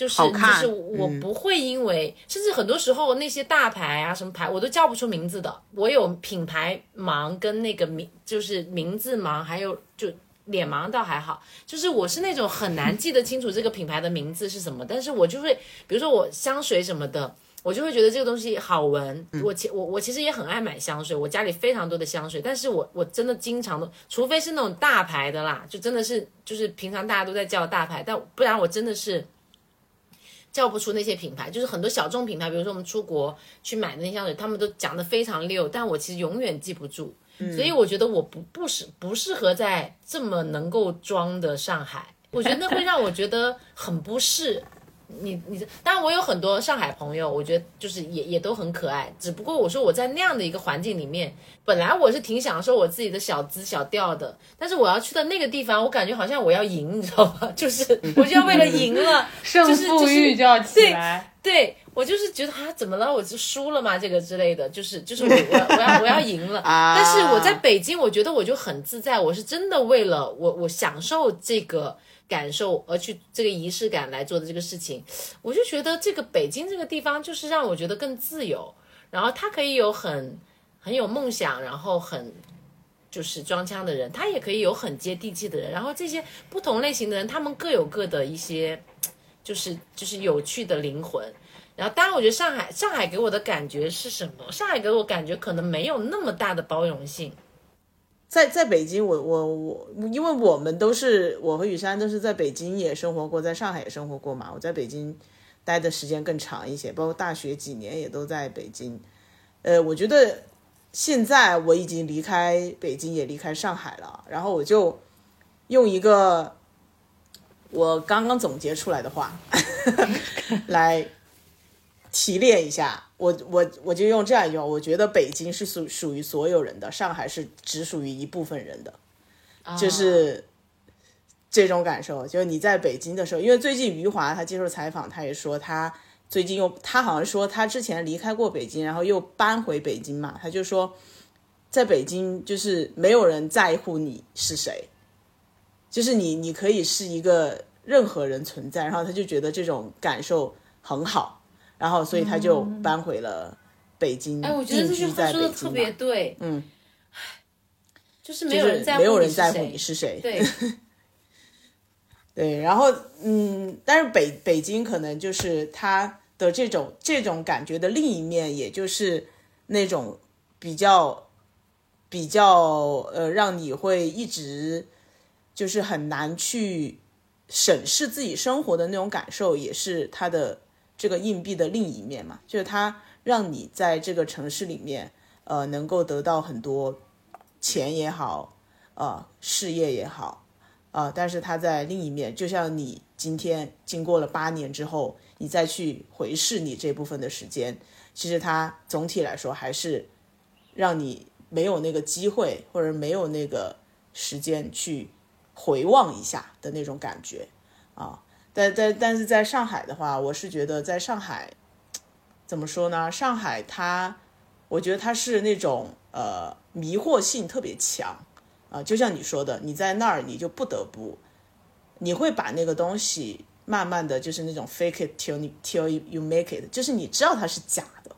就是就是我不会因为，甚至很多时候那些大牌啊什么牌我都叫不出名字的。我有品牌盲跟那个名就是名字盲，还有就脸盲倒还好，就是我是那种很难记得清楚这个品牌的名字是什么，但是我就会比如说我香水什么的。我就会觉得这个东西好闻。我其我我其实也很爱买香水，我家里非常多的香水，但是我我真的经常的，除非是那种大牌的啦，就真的是就是平常大家都在叫大牌，但不然我真的是叫不出那些品牌。就是很多小众品牌，比如说我们出国去买的那些香水，他们都讲的非常溜，但我其实永远记不住。所以我觉得我不不适不适合在这么能够装的上海，我觉得那会让我觉得很不适。你你当然我有很多上海朋友，我觉得就是也也都很可爱。只不过我说我在那样的一个环境里面，本来我是挺享受我自己的小资小调的，但是我要去的那个地方，我感觉好像我要赢，你知道吗？就是我就要为了赢了，胜就是负欲就要起来。对我就是觉得啊，怎么了？我就输了嘛？这个之类的，就是就是我我要我要我要赢了。啊但是我在北京，我觉得我就很自在，我是真的为了我我享受这个感受而去这个仪式感来做的这个事情，我就觉得这个北京这个地方就是让我觉得更自由，然后它可以有很很有梦想，然后很。就是装腔的人，他也可以有很接地气的人，然后这些不同类型的人，他们各有各的一些就是就是有趣的灵魂。然后，当然，我觉得上海上海给我的感觉是什么？上海给我感觉可能没有那么大的包容性。在在北京，我我我，因为我们都是我和雨珊都是在北京也生活过，在上海也生活过嘛。我在北京待的时间更长一些，包括大学几年也都在北京。呃，我觉得现在我已经离开北京，也离开上海了。然后我就用一个我刚刚总结出来的话 来提炼一下。我我我就用这样一句话，我觉得北京是属属于所有人的，上海是只属于一部分人的，就是这种感受。就是你在北京的时候，因为最近余华他接受采访，他也说他最近又他好像说他之前离开过北京，然后又搬回北京嘛，他就说在北京就是没有人在乎你是谁，就是你你可以是一个任何人存在，然后他就觉得这种感受很好。然后，所以他就搬回了北京，哎，我觉得这句定居话说的特在北京嘛。别对，嗯，就是没有人在乎没有人在乎你是谁。对，对，然后嗯，但是北北京可能就是他的这种这种感觉的另一面，也就是那种比较比较呃，让你会一直就是很难去审视自己生活的那种感受，也是他的这个硬币的另一面嘛，就是它让你在这个城市里面呃能够得到很多钱也好，呃事业也好。啊，但是它在另一面，就像你今天经过了八年之后，你再去回视你这部分的时间，其实它总体来说还是让你没有那个机会，或者没有那个时间去回望一下的那种感觉啊。但但但是在上海的话，我是觉得在上海怎么说呢？上海它，我觉得它是那种呃迷惑性特别强。啊，就像你说的，你在那儿你就不得不，你会把那个东西慢慢的就是那种 fake it till till you make it，就是你知道它是假的，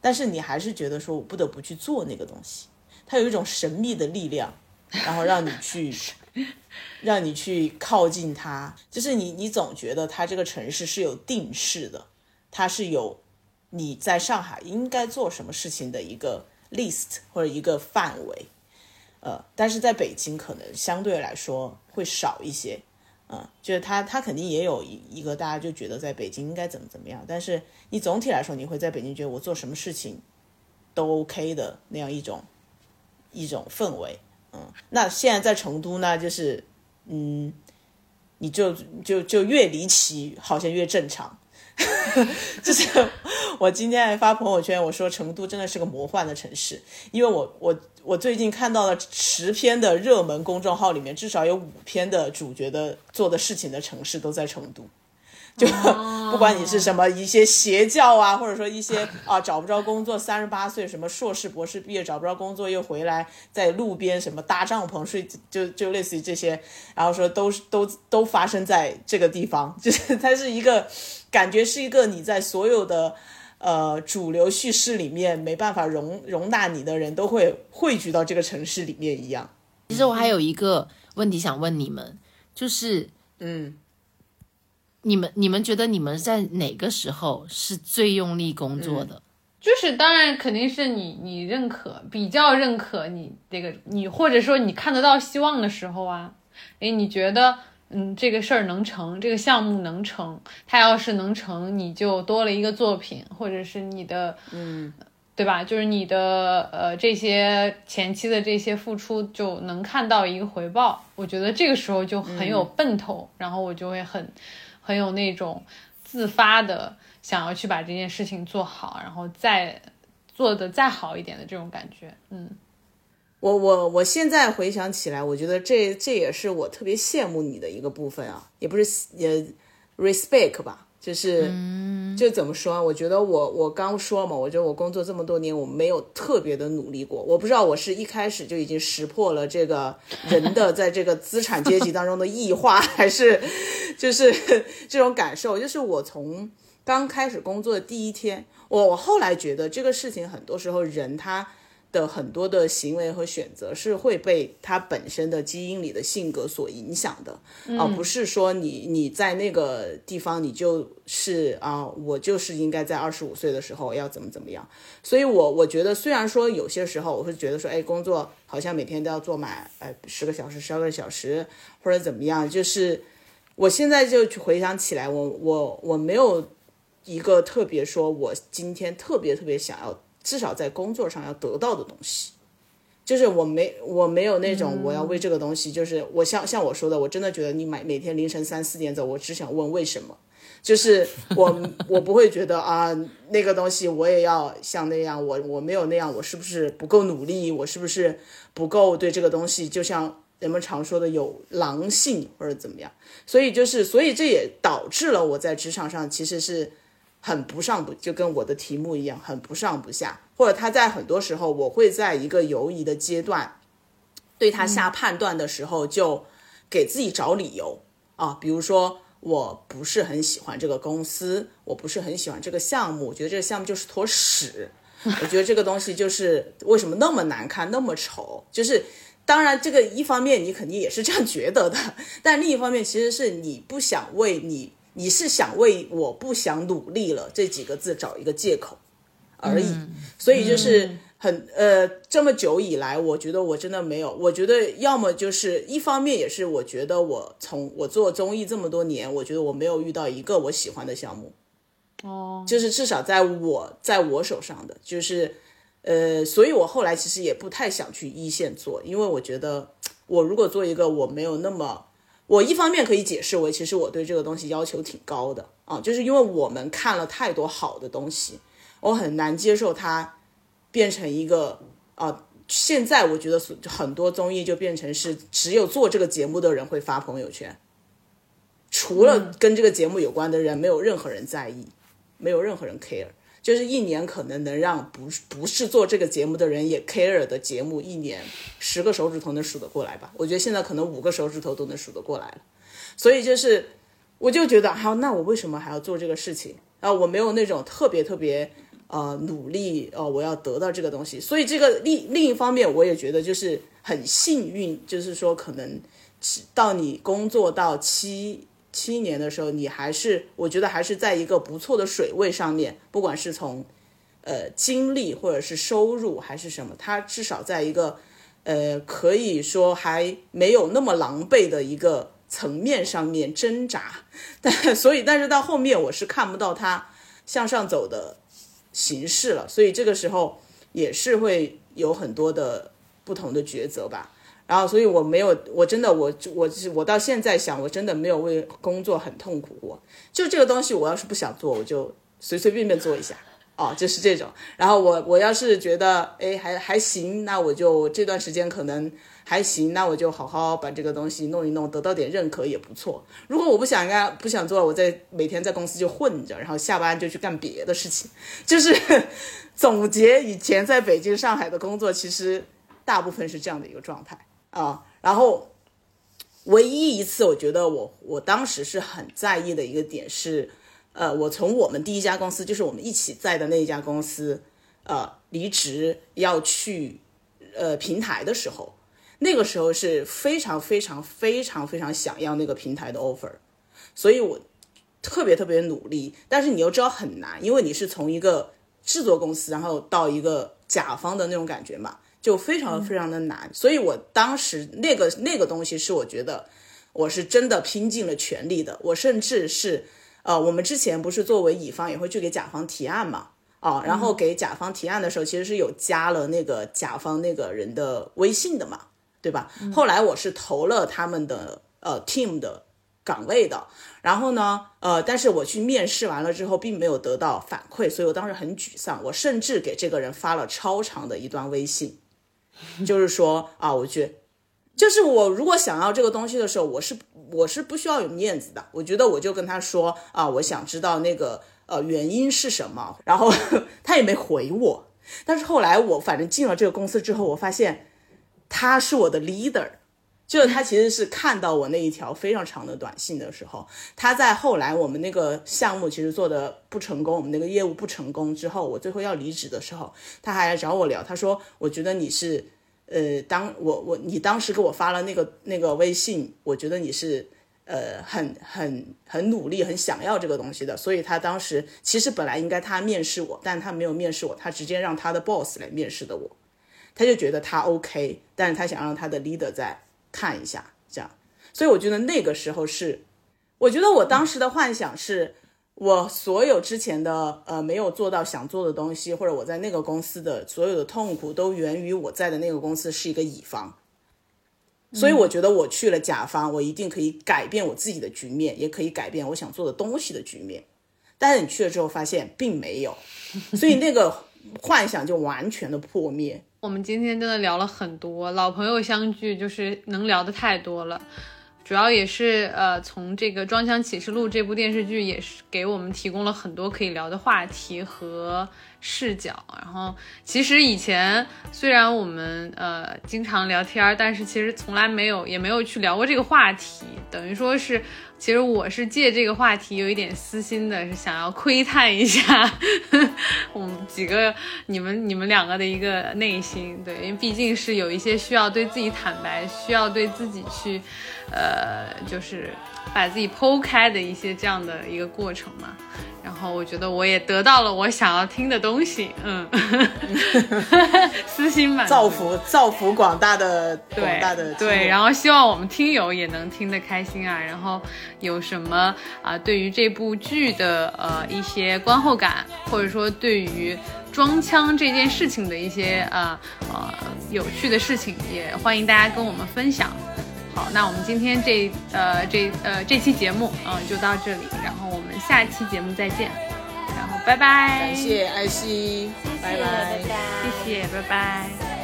但是你还是觉得说我不得不去做那个东西，它有一种神秘的力量，然后让你去，让你去靠近它，就是你你总觉得它这个城市是有定势的，它是有你在上海应该做什么事情的一个 list 或者一个范围。呃，但是在北京可能相对来说会少一些，嗯，就是他他肯定也有一一个大家就觉得在北京应该怎么怎么样，但是你总体来说你会在北京觉得我做什么事情都 OK 的那样一种一种氛围，嗯，那现在在成都呢，就是嗯，你就就就越离奇，好像越正常。就是我今天还发朋友圈，我说成都真的是个魔幻的城市，因为我我我最近看到了十篇的热门公众号里面，至少有五篇的主角的做的事情的城市都在成都。就不管你是什么一些邪教啊，或者说一些啊找不着工作，三十八岁什么硕士博士毕业找不着工作又回来在路边什么搭帐篷睡，就就类似于这些，然后说都都都发生在这个地方，就是它是一个感觉是一个你在所有的呃主流叙事里面没办法容容纳你的人都会汇聚到这个城市里面一样。其实我还有一个问题想问你们，就是嗯。你们你们觉得你们在哪个时候是最用力工作的？就是当然肯定是你你认可比较认可你这个你或者说你看得到希望的时候啊，诶，你觉得嗯这个事儿能成，这个项目能成，它要是能成，你就多了一个作品，或者是你的嗯，对吧？就是你的呃这些前期的这些付出就能看到一个回报，我觉得这个时候就很有奔头，然后我就会很。很有那种自发的想要去把这件事情做好，然后再做的再好一点的这种感觉。嗯，我我我现在回想起来，我觉得这这也是我特别羡慕你的一个部分啊，也不是也 respect 吧。就是，就怎么说？我觉得我我刚说嘛，我觉得我工作这么多年，我没有特别的努力过。我不知道我是一开始就已经识破了这个人的在这个资产阶级当中的异化，还是就是这种感受。就是我从刚开始工作的第一天，我我后来觉得这个事情很多时候人他。的很多的行为和选择是会被他本身的基因里的性格所影响的，而不是说你你在那个地方你就是啊，我就是应该在二十五岁的时候要怎么怎么样。所以，我我觉得虽然说有些时候我会觉得说，哎，工作好像每天都要做满，哎，十个小时、十二个小时或者怎么样，就是我现在就回想起来，我我我没有一个特别说我今天特别特别想要。至少在工作上要得到的东西，就是我没我没有那种我要为这个东西，就是我像像我说的，我真的觉得你每每天凌晨三四点走，我只想问为什么，就是我 我不会觉得啊那个东西我也要像那样，我我没有那样，我是不是不够努力？我是不是不够对这个东西？就像人们常说的有狼性或者怎么样？所以就是所以这也导致了我在职场上其实是。很不上不就跟我的题目一样，很不上不下，或者他在很多时候，我会在一个犹疑的阶段，对他下判断的时候，就给自己找理由啊，比如说我不是很喜欢这个公司，我不是很喜欢这个项目，我觉得这个项目就是坨屎，我觉得这个东西就是为什么那么难看，那么丑，就是当然这个一方面你肯定也是这样觉得的，但另一方面其实是你不想为你。你是想为我不想努力了这几个字找一个借口而已，所以就是很呃这么久以来，我觉得我真的没有，我觉得要么就是一方面也是我觉得我从我做综艺这么多年，我觉得我没有遇到一个我喜欢的项目，哦，就是至少在我在我手上的，就是呃，所以我后来其实也不太想去一线做，因为我觉得我如果做一个我没有那么。我一方面可以解释为，其实我对这个东西要求挺高的啊，就是因为我们看了太多好的东西，我很难接受它变成一个啊。现在我觉得很多综艺就变成是只有做这个节目的人会发朋友圈，除了跟这个节目有关的人，没有任何人在意，没有任何人 care。就是一年可能能让不不是做这个节目的人也 care 的节目，一年十个手指头能数得过来吧？我觉得现在可能五个手指头都能数得过来了。所以就是，我就觉得，好，那我为什么还要做这个事情啊？我没有那种特别特别呃努力哦，我要得到这个东西。所以这个另另一方面，我也觉得就是很幸运，就是说可能到你工作到七。七年的时候，你还是我觉得还是在一个不错的水位上面，不管是从呃精力或者是收入还是什么，他至少在一个呃，可以说还没有那么狼狈的一个层面上面挣扎，但所以但是到后面我是看不到他向上走的形式了，所以这个时候也是会有很多的不同的抉择吧。然后，所以我没有，我真的，我我我到现在想，我真的没有为工作很痛苦过。就这个东西，我要是不想做，我就随随便便做一下，哦，就是这种。然后我我要是觉得，哎，还还行，那我就这段时间可能还行，那我就好好把这个东西弄一弄，得到点认可也不错。如果我不想干，不想做，我在每天在公司就混着，然后下班就去干别的事情。就是总结以前在北京、上海的工作，其实大部分是这样的一个状态。啊，然后唯一一次，我觉得我我当时是很在意的一个点是，呃，我从我们第一家公司，就是我们一起在的那一家公司，呃，离职要去呃平台的时候，那个时候是非常非常非常非常想要那个平台的 offer，所以我特别特别努力，但是你又知道很难，因为你是从一个制作公司，然后到一个甲方的那种感觉嘛。就非常非常的难，所以我当时那个那个东西是我觉得我是真的拼尽了全力的，我甚至是呃，我们之前不是作为乙方也会去给甲方提案嘛，啊，然后给甲方提案的时候其实是有加了那个甲方那个人的微信的嘛，对吧？后来我是投了他们的呃 team 的岗位的，然后呢，呃，但是我去面试完了之后并没有得到反馈，所以我当时很沮丧，我甚至给这个人发了超长的一段微信。就是说啊，我觉，就是我如果想要这个东西的时候，我是我是不需要有面子的。我觉得我就跟他说啊，我想知道那个呃原因是什么，然后 他也没回我。但是后来我反正进了这个公司之后，我发现他是我的 leader，就是他其实是看到我那一条非常长的短信的时候，他在后来我们那个项目其实做的不成功，我们那个业务不成功之后，我最后要离职的时候，他还来找我聊，他说我觉得你是。呃，当我我你当时给我发了那个那个微信，我觉得你是呃很很很努力，很想要这个东西的，所以他当时其实本来应该他面试我，但他没有面试我，他直接让他的 boss 来面试的我，他就觉得他 OK，但是他想让他的 leader 在看一下，这样，所以我觉得那个时候是，我觉得我当时的幻想是。我所有之前的呃没有做到想做的东西，或者我在那个公司的所有的痛苦，都源于我在的那个公司是一个乙方，所以我觉得我去了甲方，我一定可以改变我自己的局面，也可以改变我想做的东西的局面。但是你去了之后发现并没有，所以那个幻想就完全的破灭。我们今天真的聊了很多，老朋友相聚就是能聊的太多了。主要也是呃，从这个《装箱启示录》这部电视剧也是给我们提供了很多可以聊的话题和视角。然后，其实以前虽然我们呃经常聊天，但是其实从来没有也没有去聊过这个话题，等于说是。其实我是借这个话题有一点私心的，是想要窥探一下 我们几个、你们、你们两个的一个内心，对，因为毕竟是有一些需要对自己坦白，需要对自己去，呃，就是把自己剖开的一些这样的一个过程嘛。然后我觉得我也得到了我想要听的东西，嗯，私心满造福造福广大的广大的对，然后希望我们听友也能听得开心啊。然后有什么啊，对于这部剧的呃一些观后感，或者说对于装腔这件事情的一些呃呃有趣的事情，也欢迎大家跟我们分享。好，那我们今天这呃这呃这期节目嗯就到这里，然后我们下期节目再见，然后拜拜，感谢艾希，拜拜，谢谢，拜拜。